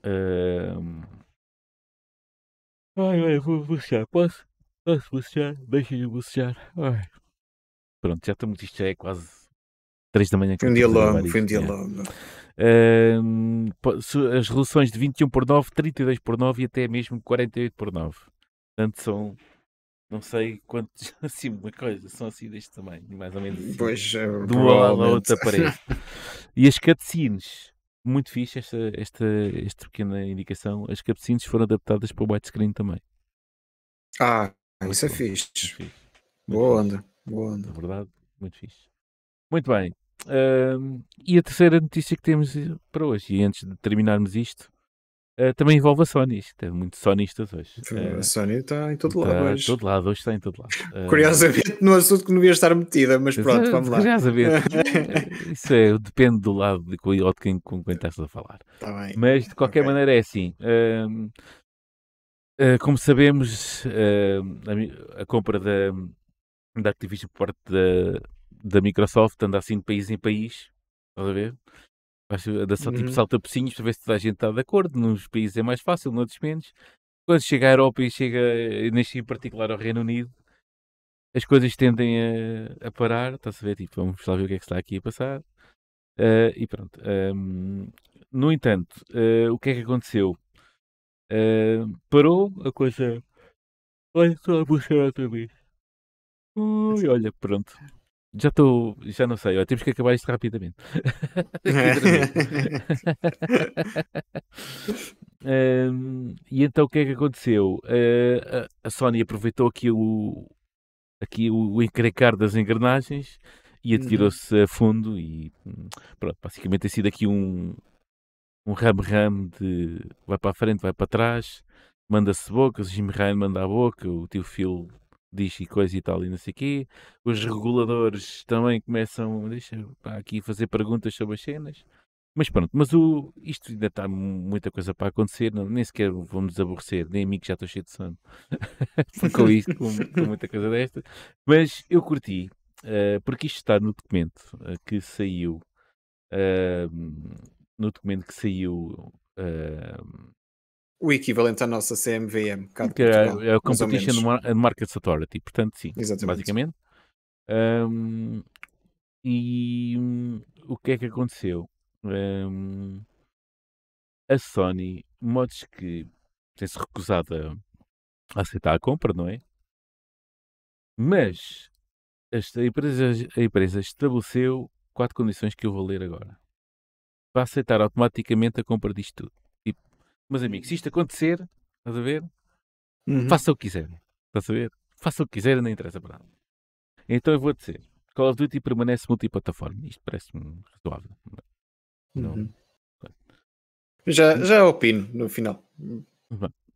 ahm, Ai, ai, vou bocejar, posso? Posso bocejar? Deixa-me bocejar. Ai. Pronto, já estamos, isto já é quase 3 da manhã. Foi um dia gravar longo, foi um dia longo. Su- as resoluções de 21 por 9, 32 por 9 e até mesmo 48 por 9. Portanto, são não sei quantos, *laughs* assim, uma coisa, são assim deste tamanho, mais ou menos assim, Pois, de uma lado à outra parede. *laughs* e as cutscenes, muito fixe esta, esta, esta pequena indicação, as cutscenes foram adaptadas para o widescreen também. Ah, Muito isso é bom, fixe. Muito fixe. Boa onda, boa. Na verdade, muito fixe. Muito bem. Ahm, e a terceira notícia que temos para hoje, e antes de terminarmos isto, ah, também envolve a Sony. Isto é muito sonistas hoje. A Ah, Sony está em todo está lado em hoje. todo lado, hoje está em todo lado. *laughs* Curiosamente, no assunto que não devia estar metida, mas pronto, vamos lá. Curiosamente, *laughs* isso é, depende do lado de, ou de quem, com quem estás a falar. Tá. Mas de qualquer Ok. maneira é assim. Uh, como sabemos, uh, a, a, compra da, da Activision por parte da, da Microsoft anda assim de país em país. Estás a ver? Anda só tipo, uhum. salta pocinhos para ver se toda a gente está de acordo. Nos países é mais fácil, noutros menos. Quando chega à Europa e chega, neste em particular ao Reino Unido, as coisas tendem a, a parar. Estás a ver? Tipo, vamos lá ver o que é que está aqui a passar. Uh, e pronto. Um, no entanto, uh, o que é que aconteceu? Uh, parou a coisa. Olha, estou a buscar outra vez. Ui, olha, pronto. Já estou, já não sei, temos que acabar isto rapidamente. *laughs* um, *laughs* e então o que é que aconteceu? Uh, a, a, Sony aproveitou aqui o, aqui o, o encrecar das engrenagens e uhum. atirou-se a fundo e pronto, basicamente tem sido aqui um, um ram-ram de vai para a frente, vai para trás, manda-se bocas, o Jimmy Ryan manda a boca, o tio Phil diz e coisa e tal e não sei o quê. Os reguladores também começam deixa, pá, aqui fazer perguntas sobre as cenas. Mas pronto, mas o, isto ainda está muita coisa para acontecer, não, nem sequer vamos aborrecer, nem a mim que já estou cheio de sono *laughs* com isto, com, com, muita coisa desta. Mas eu curti, uh, porque isto está no documento uh, que saiu, uh, no documento que saiu o equivalente à nossa CMVM, que é, é a Competition Markets Authority, portanto, sim, Exatamente. basicamente. Um, e um, o que é que aconteceu? Um, a Sony, modos que tem-se recusado a aceitar a compra, não é? Mas esta empresa, a empresa estabeleceu quatro condições que eu vou ler agora para aceitar automaticamente a compra disto tudo meus amigos, se isto acontecer, estás a ver? Uhum. Faça o que quiserem. Estás a ver? Faça o que quiserem, não interessa para nada. Então eu vou dizer: Call of Duty permanece multiplataforma. Isto parece-me razoável. Não. Uhum. Já, já opino no final.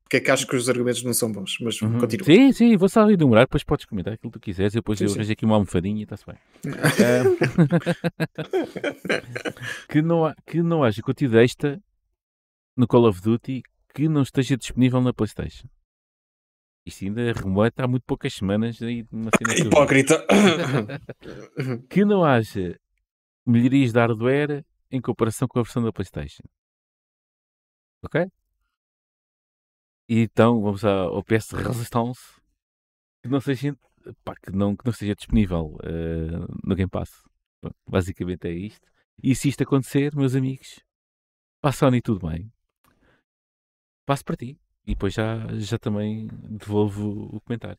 Porque é que acho que os argumentos não são bons, mas uhum. continua. Sim, sim, vou só enumerar, depois podes comentar aquilo que tu quiseres. Depois sim, eu arranjo aqui uma almofadinha e está-se bem. *laughs* *laughs* que, não, que não haja conteúdo extra no Call of Duty que não esteja disponível na PlayStation. Isto ainda remota há muito poucas semanas aí uma cena Hipócrita! *laughs* *coughs* que não haja melhorias de hardware em comparação com a versão da PlayStation. Ok? E então vamos ao PS Resistance que não seja, pá, que não, que não seja disponível uh, no Game Pass. basicamente é isto. E se isto acontecer, meus amigos, para a Sony tudo bem passo para ti. E depois já, já também devolvo o comentário.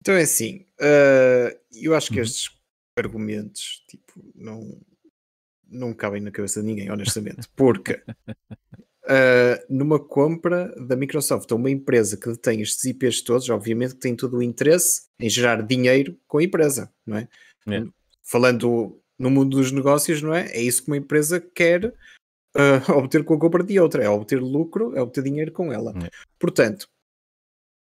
Então é assim, uh, eu acho que uhum. estes argumentos tipo, não, não cabem na cabeça de ninguém, honestamente. Porque uh, *laughs* numa compra da Microsoft a uma empresa que detém estes IPs todos, obviamente que tem todo o interesse em gerar dinheiro com a empresa, não é? é. Falando no mundo dos negócios, não é? É isso que uma empresa quer uh, *laughs* obter com a compra de outra, é obter lucro, é obter dinheiro com ela. É. Portanto,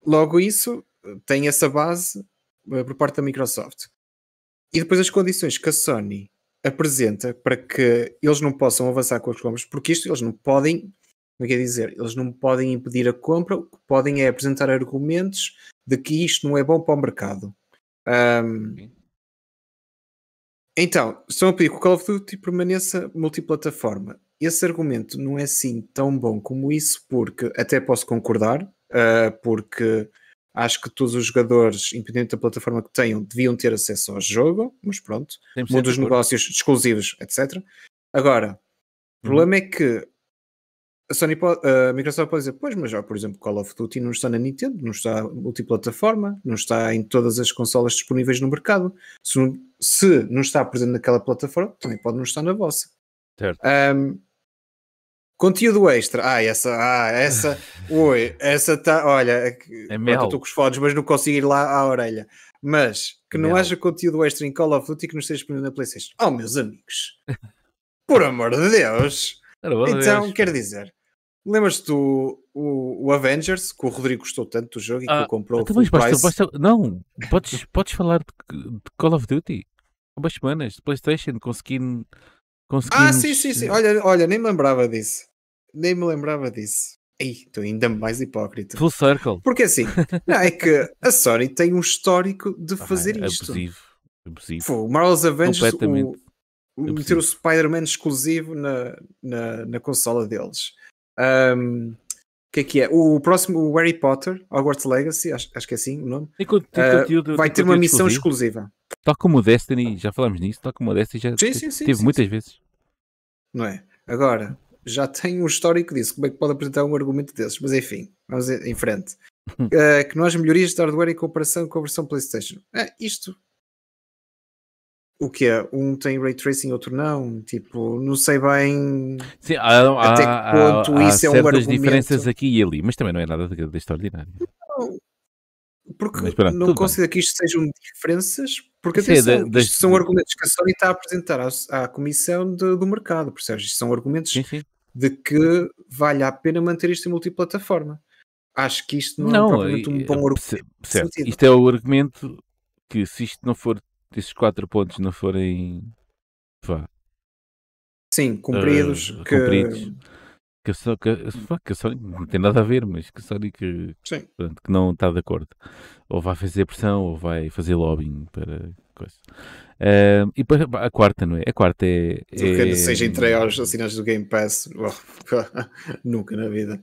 logo isso tem essa base uh, por parte da Microsoft. E depois as condições que a Sony apresenta para que eles não possam avançar com as compras, porque isto eles não podem, como é que é dizer, eles não podem impedir a compra, o que podem é apresentar argumentos de que isto não é bom para o mercado. Um, então, estão a pedir que o Call of Duty permaneça multiplataforma esse argumento não é assim tão bom como isso, porque até posso concordar, uh, porque acho que todos os jogadores, independente da plataforma que tenham, deviam ter acesso ao jogo, mas pronto, mundo dos negócios exclusivos, etc. Agora, o uhum. problema é que a Sony pode, a Microsoft pode dizer, pois, mas já, por exemplo, Call of Duty não está na Nintendo, não está multiplataforma, não está em todas as consolas disponíveis no mercado. Se não, se não está presente naquela plataforma, também pode não estar na vossa. Certo. Um, Conteúdo extra. Ah, essa, ah, essa, *laughs* oi, essa tá, olha, é mel. estou com os fones, mas não consigo ir lá à orelha. Mas que não mel. haja conteúdo extra em Call of Duty que não esteja disponível na PlayStation. Oh, meus amigos, por amor de Deus. então, Deus. quer dizer, lembras-te do o, o, Avengers, que o Rodrigo gostou tanto do jogo e ah, que comprou então, o basta, basta, Não, podes, podes falar de, de Call of Duty. Há umas semanas, de PlayStation, conseguindo. Ah, sim, sim, sim. Olha, olha, nem me lembrava disso. Nem me lembrava disso. Ei, estou ainda mais hipócrita. Full circle. Porque assim, *laughs* não, é que a Sony tem um histórico de fazer ah, isto. Abusivo. Abusivo. Foi, o Marvel's Avengers, o, o, meter o Spider-Man exclusivo na, na, na consola deles. Um, o que é que é? O próximo, o Harry Potter, Hogwarts Legacy, acho, acho que é assim o nome, Tem con- tem uh, conteúdo- vai ter uma missão exclusivo. exclusiva, Tal como o Destiny, já falámos nisso, tal como o Destiny já Sim, sim, sim, teve sim, muitas vezes. não é? Agora, já tem um histórico disso, como é que pode apresentar um argumento desses? Mas enfim, vamos em frente. Uh, que não haja melhorias de hardware em comparação com a versão PlayStation. É, isto. O que é? Um tem ray tracing, outro não. Tipo, não sei bem. Sim, há, Até há- que ponto há- há isso é um argumento? diferenças aqui e ali, mas também não é nada de, de extraordinário. Porque Mas pronto, não considero que isto sejam diferenças, porque é atenção, da- das- isto são argumentos que a Sony está a apresentar à, à comissão de- do mercado, percebes? Isto são argumentos Sim, sim. de que vale a pena manter isto em multiplataforma. Acho que isto não, é Não, propriamente um bom argumento. ce- certo. Isto é o argumento que se isto não for, esses quatro pontos não forem vá, Sim, cumpridos. eh, que... cumpridos. Que, a Sony- que, que a Sony não tem nada a ver, mas que a Sony que, pronto, que não está de acordo. Ou vai fazer pressão ou vai fazer lobbying para coisa. Eh, e para a quarta, não é? A quarta é. É seja entregue aos assinantes do Game Pass. *laughs* nunca na vida.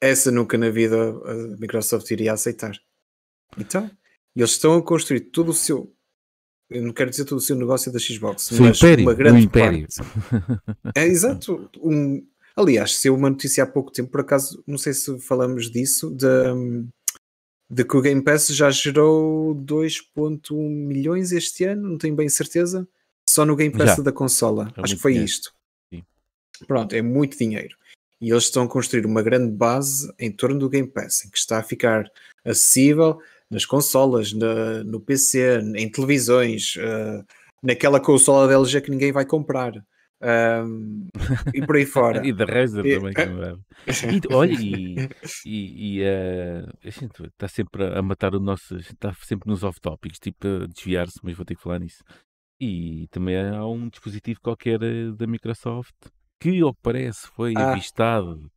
Essa nunca na vida a Microsoft iria aceitar. Então, eles estão a construir todo o seu. Eu não quero dizer todo o seu negócio da Xbox, Seu mas império, uma um grande império. parte. É exato. Um, aliás, se uma notícia há pouco tempo, por acaso, não sei se falamos disso, de, de que o Game Pass já gerou 2.1 milhões este ano, não tenho bem certeza, só no Game Pass Já. da consola. É Acho que foi dinheiro. isto. Sim. Pronto, é muito dinheiro. E eles estão a construir uma grande base em torno do Game Pass, em que está a ficar acessível nas consolas, na- no PC, em televisões, eh, naquela consola da LG que ninguém vai comprar. Ahm, e por aí fora. *laughs* E da Razer E- também, que é. *laughs* E, olha, e, e, e eh, a gente está sempre a matar o nosso. Está sempre nos off-topics, tipo a desviar-se, mas vou ter que falar nisso. E também há um dispositivo qualquer eh, da Microsoft que, ao que parece, foi Ah. avistado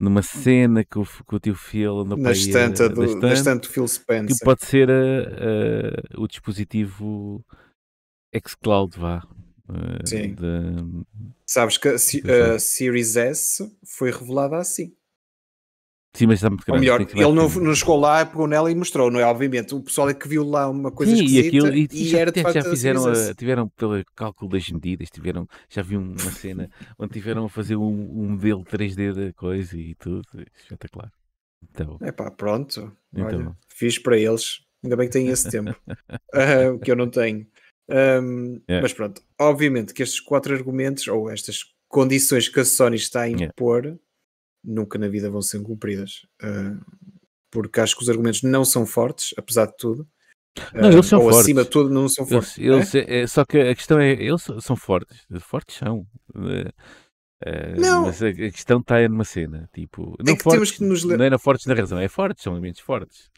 numa cena que o, que o tio Phil andou na estante eh, do, da na estante, do Phil que Spencer. pode ser eh, o dispositivo xCloud, vá. Eh, Sim. de- Sabes que a, Series S foi revelada assim. Sim, mas está muito Ou grande. melhor, tem que ele não, não chegou lá, pegou nela e mostrou, não é? Obviamente, o pessoal é que viu lá uma coisa Sim, e esquisita aquilo, e, e, já, era já fizeram, Series a- S. tiveram pelo cálculo das medidas, tiveram, já vi um- uma cena *laughs* onde tiveram a fazer um, um modelo 3D da coisa e tudo, espetacular. Então, Epá, pronto. Olha, Então. fiz para eles. Ainda bem que têm esse tempo. *laughs* Ah, que eu não tenho. Ahm, É. Mas pronto, obviamente que estes quatro argumentos ou estas condições que a Sony está a É. impor nunca na vida vão ser cumpridas. Ah, porque acho que os argumentos não são fortes, apesar de tudo. Não, eles são ou fortes. acima de tudo, não são eles, fortes. eles, é, só que a questão é, eles são fortes, fortes são. eh, eh, Não. Mas a, questão está numa cena, tipo, não, que fortes, que nos não era fortes na razão, é fortes, são elementos fortes.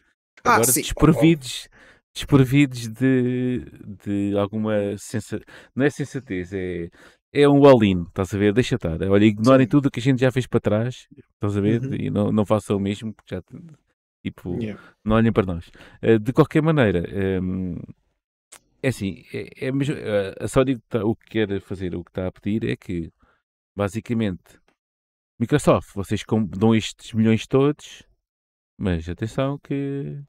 Ah, Agora sim. desprovidos, desprovidos de, de alguma sensatez, não é sensatez, é, é um all-in, estás a ver? Deixa estar. Olha, ignorem Sim. tudo o que a gente já fez para trás, estás a ver? Uhum. E não, não façam o mesmo, porque já, tipo, Yeah. não olhem para nós. Eh, de qualquer maneira, ehm, é assim, é, é mesmo, eh, a Sony tá- o que quer fazer, o que está a pedir é que, basicamente, Microsoft, vocês dão estes milhões todos, mas atenção que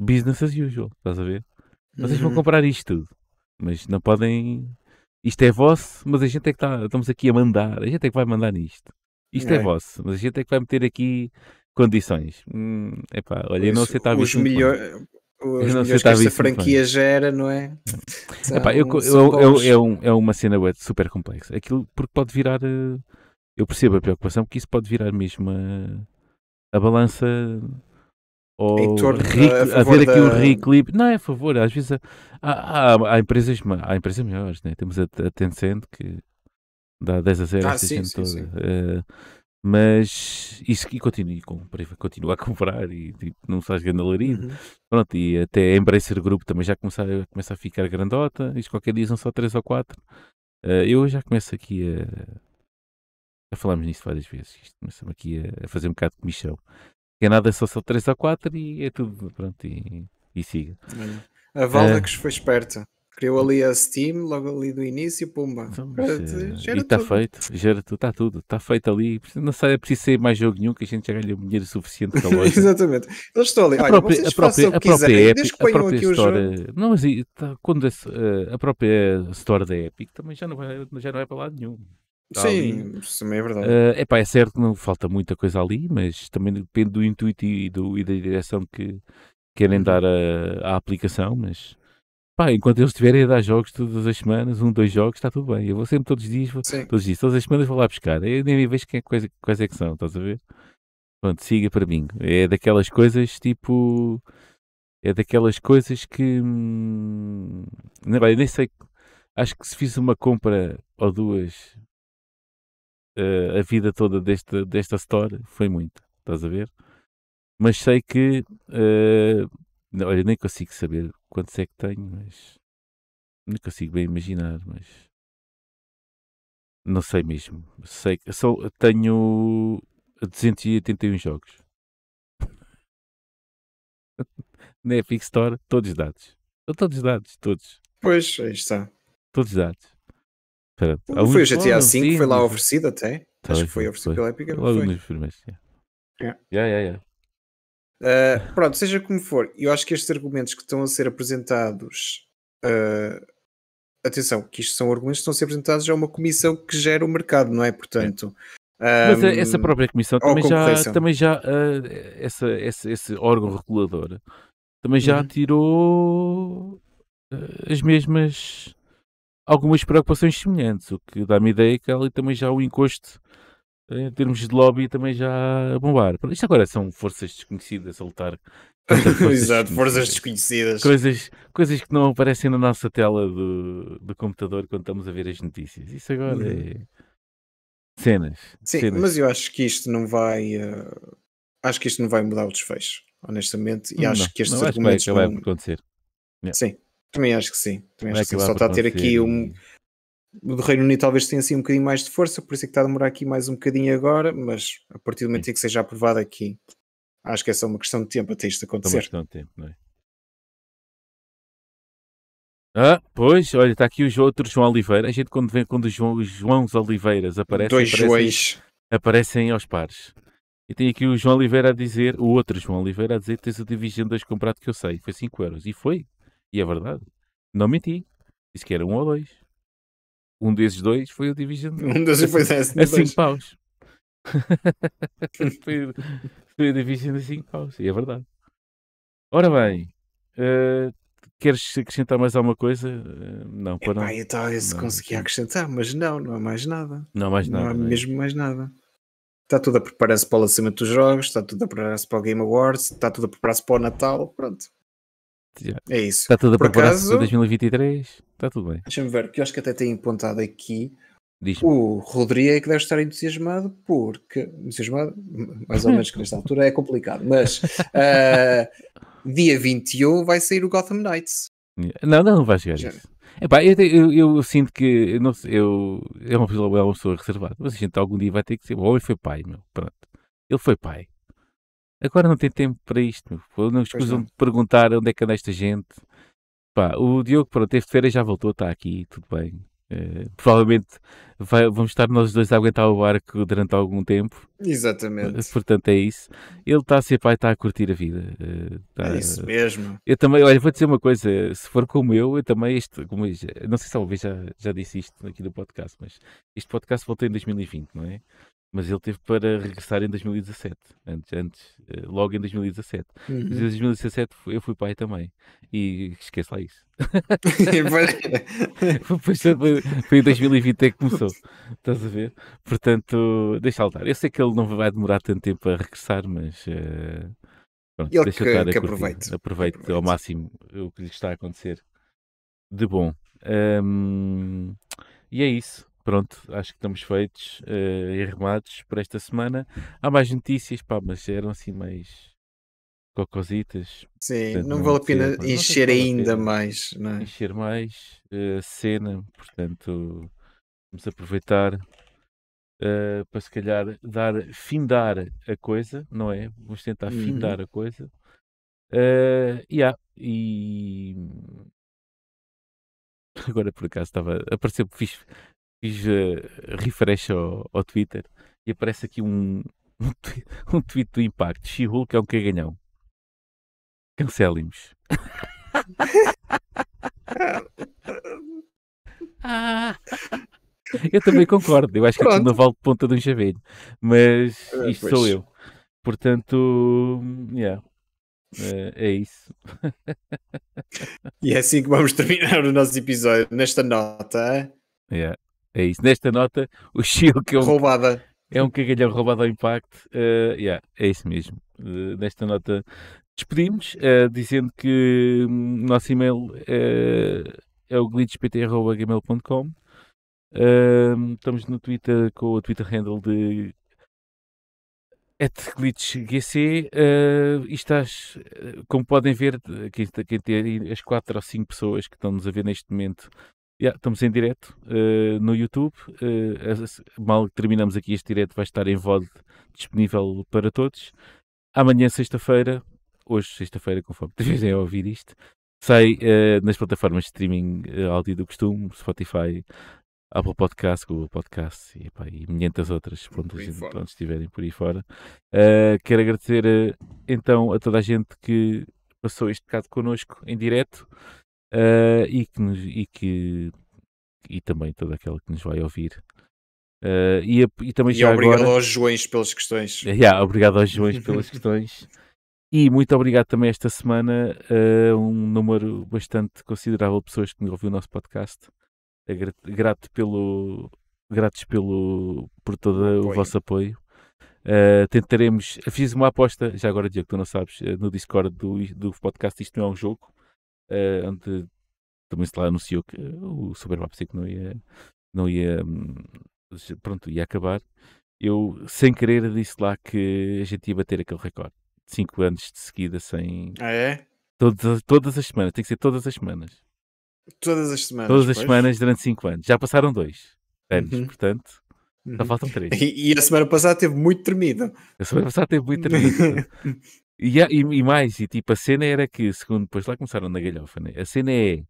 business as usual, estás a ver? Vocês vão Uhum. comprar isto tudo, mas não podem. Isto é vosso, mas a gente é que está. Estamos aqui a mandar, a gente é que vai mandar nisto. Isto é, É. vosso, mas a gente é que vai meter aqui condições. Hum, epá, olha, eu não aceitava os isso. milhões, os não milhões que esta franquia gera, não é? *laughs* Epá, eu, São- eu, são eu- bons. é, um- é uma cena super complexa. Aquilo porque pode virar. eh, Eu percebo a preocupação, porque isso pode virar mesmo a, a balança. Ou torno da- a haver aqui um da- reequilíbrio. Não é a favor, às vezes há, há, há- empresas, há empresas maiores, né? temos a, a Tencent que dá 10 a 0 a Ah, sim, sim, toda. sim. Eh, mas isso e continua, e compra, continua a comprar e tipo, não faz grande alarido. Uhum. Pronto, e até a Embracer Group também já começa, a- começa a ficar grandota. Isto qualquer dia são só 3 ou 4. eu já começo aqui a, Já falámos nisto várias vezes. Isto, estamos aqui a, a, fazer um bocado de comissão. Que é nada, só são 3 ou 4 e é tudo. Pronto, e, e siga. A Valda uh, que foi esperta. Criou ali a Steam, logo ali do início, pumba. Então, e está feito, gera tudo, está tudo, está feito ali. Não sei, é preciso ser mais jogo nenhum que a gente já ganha dinheiro suficiente para *laughs* loja. Exatamente. Eles estão ali, a olha, própria, a própria, a própria Epic, a própria Store, não, mas tá, quando a, a, própria Store da Epic também já não vai, já não é para lado nenhum. Está Sim, isso também é verdade. Uh, epá, é certo que não falta muita coisa ali, mas também depende do intuito e, do, e da direção que querem uhum. dar à aplicação, mas pá, enquanto eles estiverem a dar jogos todas as semanas, um, dois jogos, está tudo bem. Eu vou sempre todos os dias, vou, todos os dias, todas as semanas vou lá buscar. Eu nem vejo quem é, quais, quais é que são, estás a ver? Pronto, siga para mim. É daquelas coisas tipo. É daquelas coisas que. Hum, não, eu nem sei. Acho que se fiz uma compra ou duas uh, a vida toda desta, desta store, foi muito. Estás a ver? Mas sei que. Uh, olha, nem consigo saber quantos é que tenho, mas não consigo bem imaginar, mas não sei mesmo. Sei que só tenho 281 jogos. *laughs* Na Epic Store, todos dados. Todos dados, todos. Pois, aí está. Todos dados. Espera, foi o GTA V, foi lá oferecido até. Tá Acho que foi oferecido pela Epic. Logo foi. nos primeiros. Yeah. Yeah. Yeah, yeah, yeah. Uh, pronto, seja como for, eu acho que estes argumentos que estão a ser apresentados, uh, atenção, que isto são argumentos que estão a ser apresentados a uma comissão que gera o mercado, não é? Portanto, é. Mas um, essa própria comissão também já, também já uh, essa, esse, esse, órgão regulador também já uhum. tirou as mesmas algumas preocupações semelhantes, o que dá-me ideia que ali também já o encosto em termos de lobby também já a bombar. Isto agora são forças desconhecidas a lutar. *laughs* Forças Exato, forças desconhecidas. Coisas, coisas que não aparecem na nossa tela do, do computador quando estamos a ver as notícias. Isso agora uhum. é. Cenas. Sim, cenas. mas eu acho que isto não vai. Uh... Acho que isto não vai mudar o desfecho, honestamente. E acho que estes não, argumentos. Acho que vai acabar por acontecer. Yeah. Sim, também acho que sim. Também acho que sim. Só está a ter aqui um o do Reino Unido talvez tenha assim um bocadinho mais de força, por isso é que está a demorar aqui mais um bocadinho agora, mas a partir do momento em que seja aprovado aqui, acho que é só uma questão de tempo até isto acontecer. É uma questão de tempo, não é? Ah, pois, olha, está aqui o outro João Oliveira. A gente quando vê quando os João, Joãos Oliveiras aparecem, Dois aparecem, aparecem aos pares. E tem aqui o João Oliveira a dizer, o outro João Oliveira a dizer que tens o Division 2 comprado que eu sei, foi 5 euros. E foi. E é verdade. Não menti. Disse que era um ou dois. Um desses dois foi o Division 2. *laughs* Um desses foi a 5 paus. *laughs* foi, foi o Division a 5 paus. E é verdade. Ora bem, uh, queres acrescentar mais alguma coisa? Uh, não, para não. Eu talvez conseguia acrescentar, mas não, não há mais nada. Não há mais nada. Não há é? mesmo mais nada. Está tudo a preparar-se para o lançamento dos jogos, está tudo a preparar-se para o Game Awards, está tudo a preparar-se para o Natal, pronto. É isso. Está tudo a preparar-se para 2023. Está tudo bem. Deixa-me ver, que eu acho que até tem apontado aqui. O Rodrigo é que deve estar entusiasmado, porque. Entusiasmado, mais ou menos que nesta altura é complicado, mas uh, *laughs* dia 21 vai sair o Gotham Knights. Não, não, não vai chegar Já. isso. Epá, eu, eu, eu, sinto que eu, não, eu, é uma pessoa, é uma pessoa reservada, mas a gente algum dia vai ter que ser. Ou ele foi pai, meu. Pronto. Ele foi pai. Agora não tem tempo para isto. Meu. Não escusam de perguntar onde é que anda esta gente. Pá, o Diogo, pronto, teve de férias, já voltou, está aqui, tudo bem. Uh, provavelmente vai, vamos estar nós dois a aguentar o barco durante algum tempo. Exatamente. Uh, portanto, é isso. Ele está a ser pai, está a curtir a vida. Uh, tá, é isso mesmo. Eu também, olha, vou dizer uma coisa: se for como eu, eu também, este, como eu, não sei se alguma vez já, já disse isto aqui no podcast, mas este podcast voltou em 2020, não é? Mas ele teve para regressar em 2017, antes, antes eh, logo em 2017. Uhum. Mas em 2017 eu fui pai também. E esquece lá isso. *laughs* *laughs* foi, foi em 2020 é que começou. Estás a ver? Portanto, deixa-lo estar. Eu sei que ele não vai demorar tanto tempo a regressar, mas. Uh, pronto, ele deixa que, estar que aproveite. aproveite. Aproveite ao máximo o que lhe está a acontecer de bom. Um, e é isso. Pronto, acho que estamos feitos uh, e arrumados por esta semana. Há mais notícias, pá, mas eram assim mais cocositas. Sim, portanto, não, não, vale a pena ser, encher vale ainda pena mais. Não é? Encher mais a uh, cena, portanto, vamos aproveitar uh, para se calhar dar, findar a coisa, não é? Vamos tentar Uhum. findar a coisa. Uh, yeah, e *laughs* agora por acaso estava. Apareceu, fiz, fiz uh, refresh ao, ao Twitter e aparece aqui um, *laughs* um, tweet, um tweet do Impacto. She-Hulk é um caganhão. Cancelem-nos. Ah. *laughs* Eu também concordo. Eu acho que aquilo não vale ponta de um chaveiro. Mas Ah, isto sou eu. Portanto, yeah. Eh, é isso. E é assim que vamos terminar o nosso episódio, nesta nota é? Yeah. É isso. Nesta nota, *laughs* o Chico que é um, roubada. é um cagalhão roubado ao impacto. Eh, yeah, é isso mesmo. Eh, nesta nota, despedimos, eh, dizendo que hum, o nosso e-mail é o glitchpt.gmail.com. Ahm, estamos no Twitter com o Twitter handle de glitchgc uh, e estás, como podem ver, quem, quem tem as 4 ou 5 pessoas que estão-nos a ver neste momento, yeah, estamos em direto uh, no YouTube. Uh, mal que terminamos aqui este direto, vai estar em VOD disponível para todos. Amanhã, sexta-feira, hoje, sexta-feira, conforme *laughs* estiverem a ouvir isto, sai uh, nas plataformas de streaming áudio do costume, Spotify, Apple Podcast, Google Podcast e, epá, e milhentas outras, pronto, onde estiverem por aí fora. Quero agradecer então a toda a gente que passou este bocado connosco em direto uh, e, que nos- e que e também toda aquela que nos vai ouvir. Uh, e, e também E obrigado agora. aos Joões pelas questões. *laughs* Yeah, obrigado aos Joões pelas *laughs* questões. E muito obrigado também esta semana a um número bastante considerável de pessoas que ouviu o nosso podcast. É gra- Grato pelo, gratos pelo, por todo o Apoio. vosso apoio. Uh, tentaremos. Fiz uma aposta, já agora, Diego, tu não sabes, no Discord do, do podcast. Isto não é um jogo, uh, onde também se lá anunciou que o Super Mapsic não ia, não ia, hum, pronto, ia acabar. Eu, sem querer, disse lá que a gente ia bater aquele recorde. 5 anos de seguida sem. Ah, é? Todas, todas as semanas, tem que ser todas as semanas. Todas as semanas. Todas as pois. semanas durante 5 anos. Já passaram 2 anos, Uhum. portanto, Uhum. só faltam 3. E, e a semana passada teve muito tremido. A semana passada teve muito tremendo. *laughs* E, há- e, e mais, e tipo, a cena era que, segundo depois lá começaram na galhofa, né? A cena é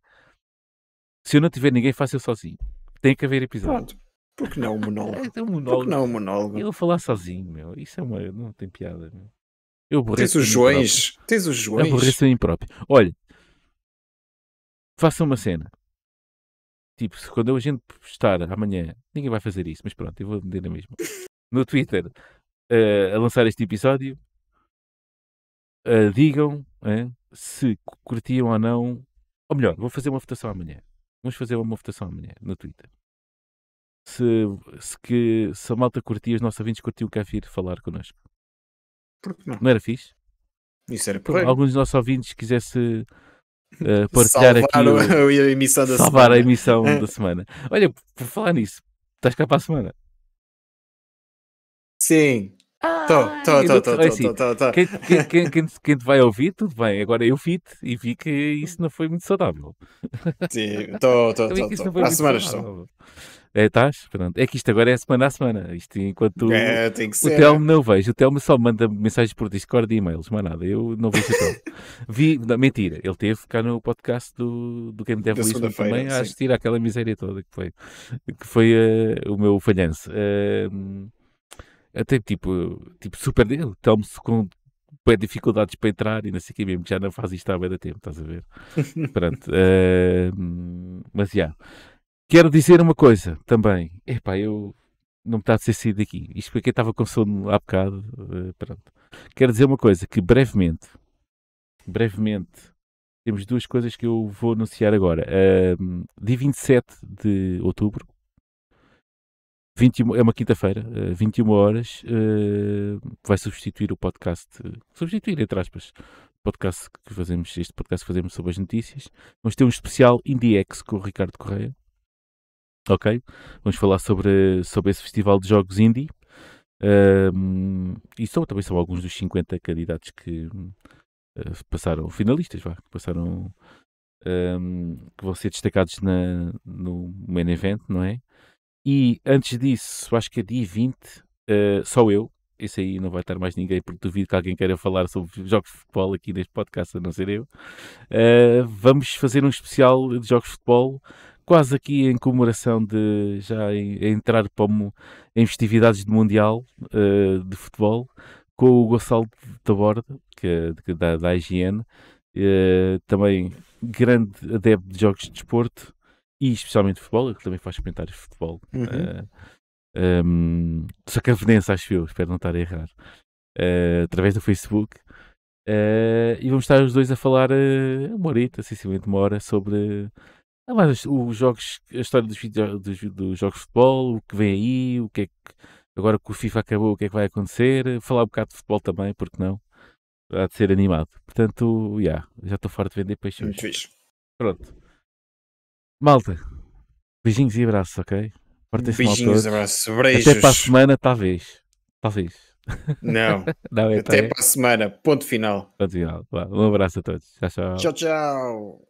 se eu não tiver ninguém, faço eu sozinho. Tem que haver episódio. Pronto. Por que não o monólogo? *laughs* É um Por monólogo. não o monólogo? Ele falar sozinho, meu. Isso é uma. Não tem piada, meu. Eu Tens aborreço os Joões. Tens os. Joões. Aborreço a mim próprio. Olha, faça uma cena. Tipo, se quando a gente postar amanhã, ninguém vai fazer isso, mas pronto, eu vou dizer a mesma. No Twitter, eh, a lançar este episódio, eh, digam eh, se cu- curtiam ou não. Ou melhor, vou fazer uma votação amanhã. Vamos fazer uma votação amanhã no Twitter. Se, se, que, se a malta curtia, os nossos ouvintes curtiam cá vir falar connosco. Por que não? Não era fixe? Isso era Por alguns dos nossos ouvintes quisesse eh, *laughs* partilhar Salvar aqui o- o- *laughs* a emissão da salvar a semana. emissão *laughs* da semana. Olha, por falar nisso, estás cá para a semana? Sim. Tô, tô, tô. Quem, te vai ouvir, tudo bem. Agora eu vi-te e vi que isso não foi muito saudável. Sim, tô, tô, Eu vi tô, que isso tô. não foi Para a muito semana estou. É, estás? Pronto. É que isto agora é semana a semana. Isto enquanto É, tem que o ser. Telmo não vejo. O Telmo só manda mensagens por Discord e e-mails, mais nada. Eu não vejo o Telmo. *laughs* Vi, não, mentira, ele teve cá no podcast do, do Game Dev Lisbon também a assistir àquela miséria toda que foi, que foi eh, o meu falhanço. Ehm, até tipo, tipo super. O Telmo se com bué dificuldades para entrar e não sei o que mesmo, que já não faz isto há bem da tempo, estás a ver? *laughs* Pronto. ehm, mas já. Quero dizer uma coisa também. Epá, eu não me está a ser sair daqui. Isto foi quem estava com sono há bocado. eh, pronto. Quero dizer uma coisa, que brevemente, brevemente, temos duas coisas que eu vou anunciar agora. Ahm, dia 27 de outubro, 21, é uma quinta-feira, eh, 21 horas, eh, vai substituir o podcast, eh, substituir entre aspas, podcast que fazemos, este podcast que fazemos sobre as notícias. Vamos ter um especial IndieX com o Ricardo Correia. Ok? Vamos falar sobre, sobre esse festival de jogos indie. Ahm, e são, também são alguns dos 50 candidatos que eh, passaram, finalistas, vá, que passaram, ahm, que vão ser destacados na, no main event, não é? E antes disso, acho que é dia 20, uh, só eu. Esse aí não vai estar mais ninguém, porque duvido que alguém queira falar sobre *laughs* jogos de futebol aqui neste podcast, a não ser eu. Uh, vamos fazer um especial de jogos de futebol, quase aqui em comemoração de já entrar como em festividades de Mundial uh, de Futebol, com o Gonçalo da Borda, que, é da, da IGN, também grande adepto de jogos de desporto e especialmente futebol, que também faz comentários de futebol. Uhum. Uh, eh, um, Sacavenense, acho eu, espero não estar a errar. Uh, através do Facebook. Uh, e vamos estar os dois a falar uh, uma horita, sensivelmente uma hora, sobre uh, mais os jogos, a história dos, dos, dos, jogos de futebol, o que vem aí, o que é que agora que o FIFA acabou, o que é que vai acontecer, falar um bocado de futebol também, porque não? Há de ser animado. Portanto, yeah, já estou fora de vender peixes. Muito fixe. Pronto. Malta, beijinhos e abraços, ok? Beijinhos, abraços, beijos. Até para a semana, talvez. Talvez. Não. *laughs* Não é Até para a semana. Ponto final. Ponto final. Um abraço a todos. Tchau, tchau. Tchau, tchau.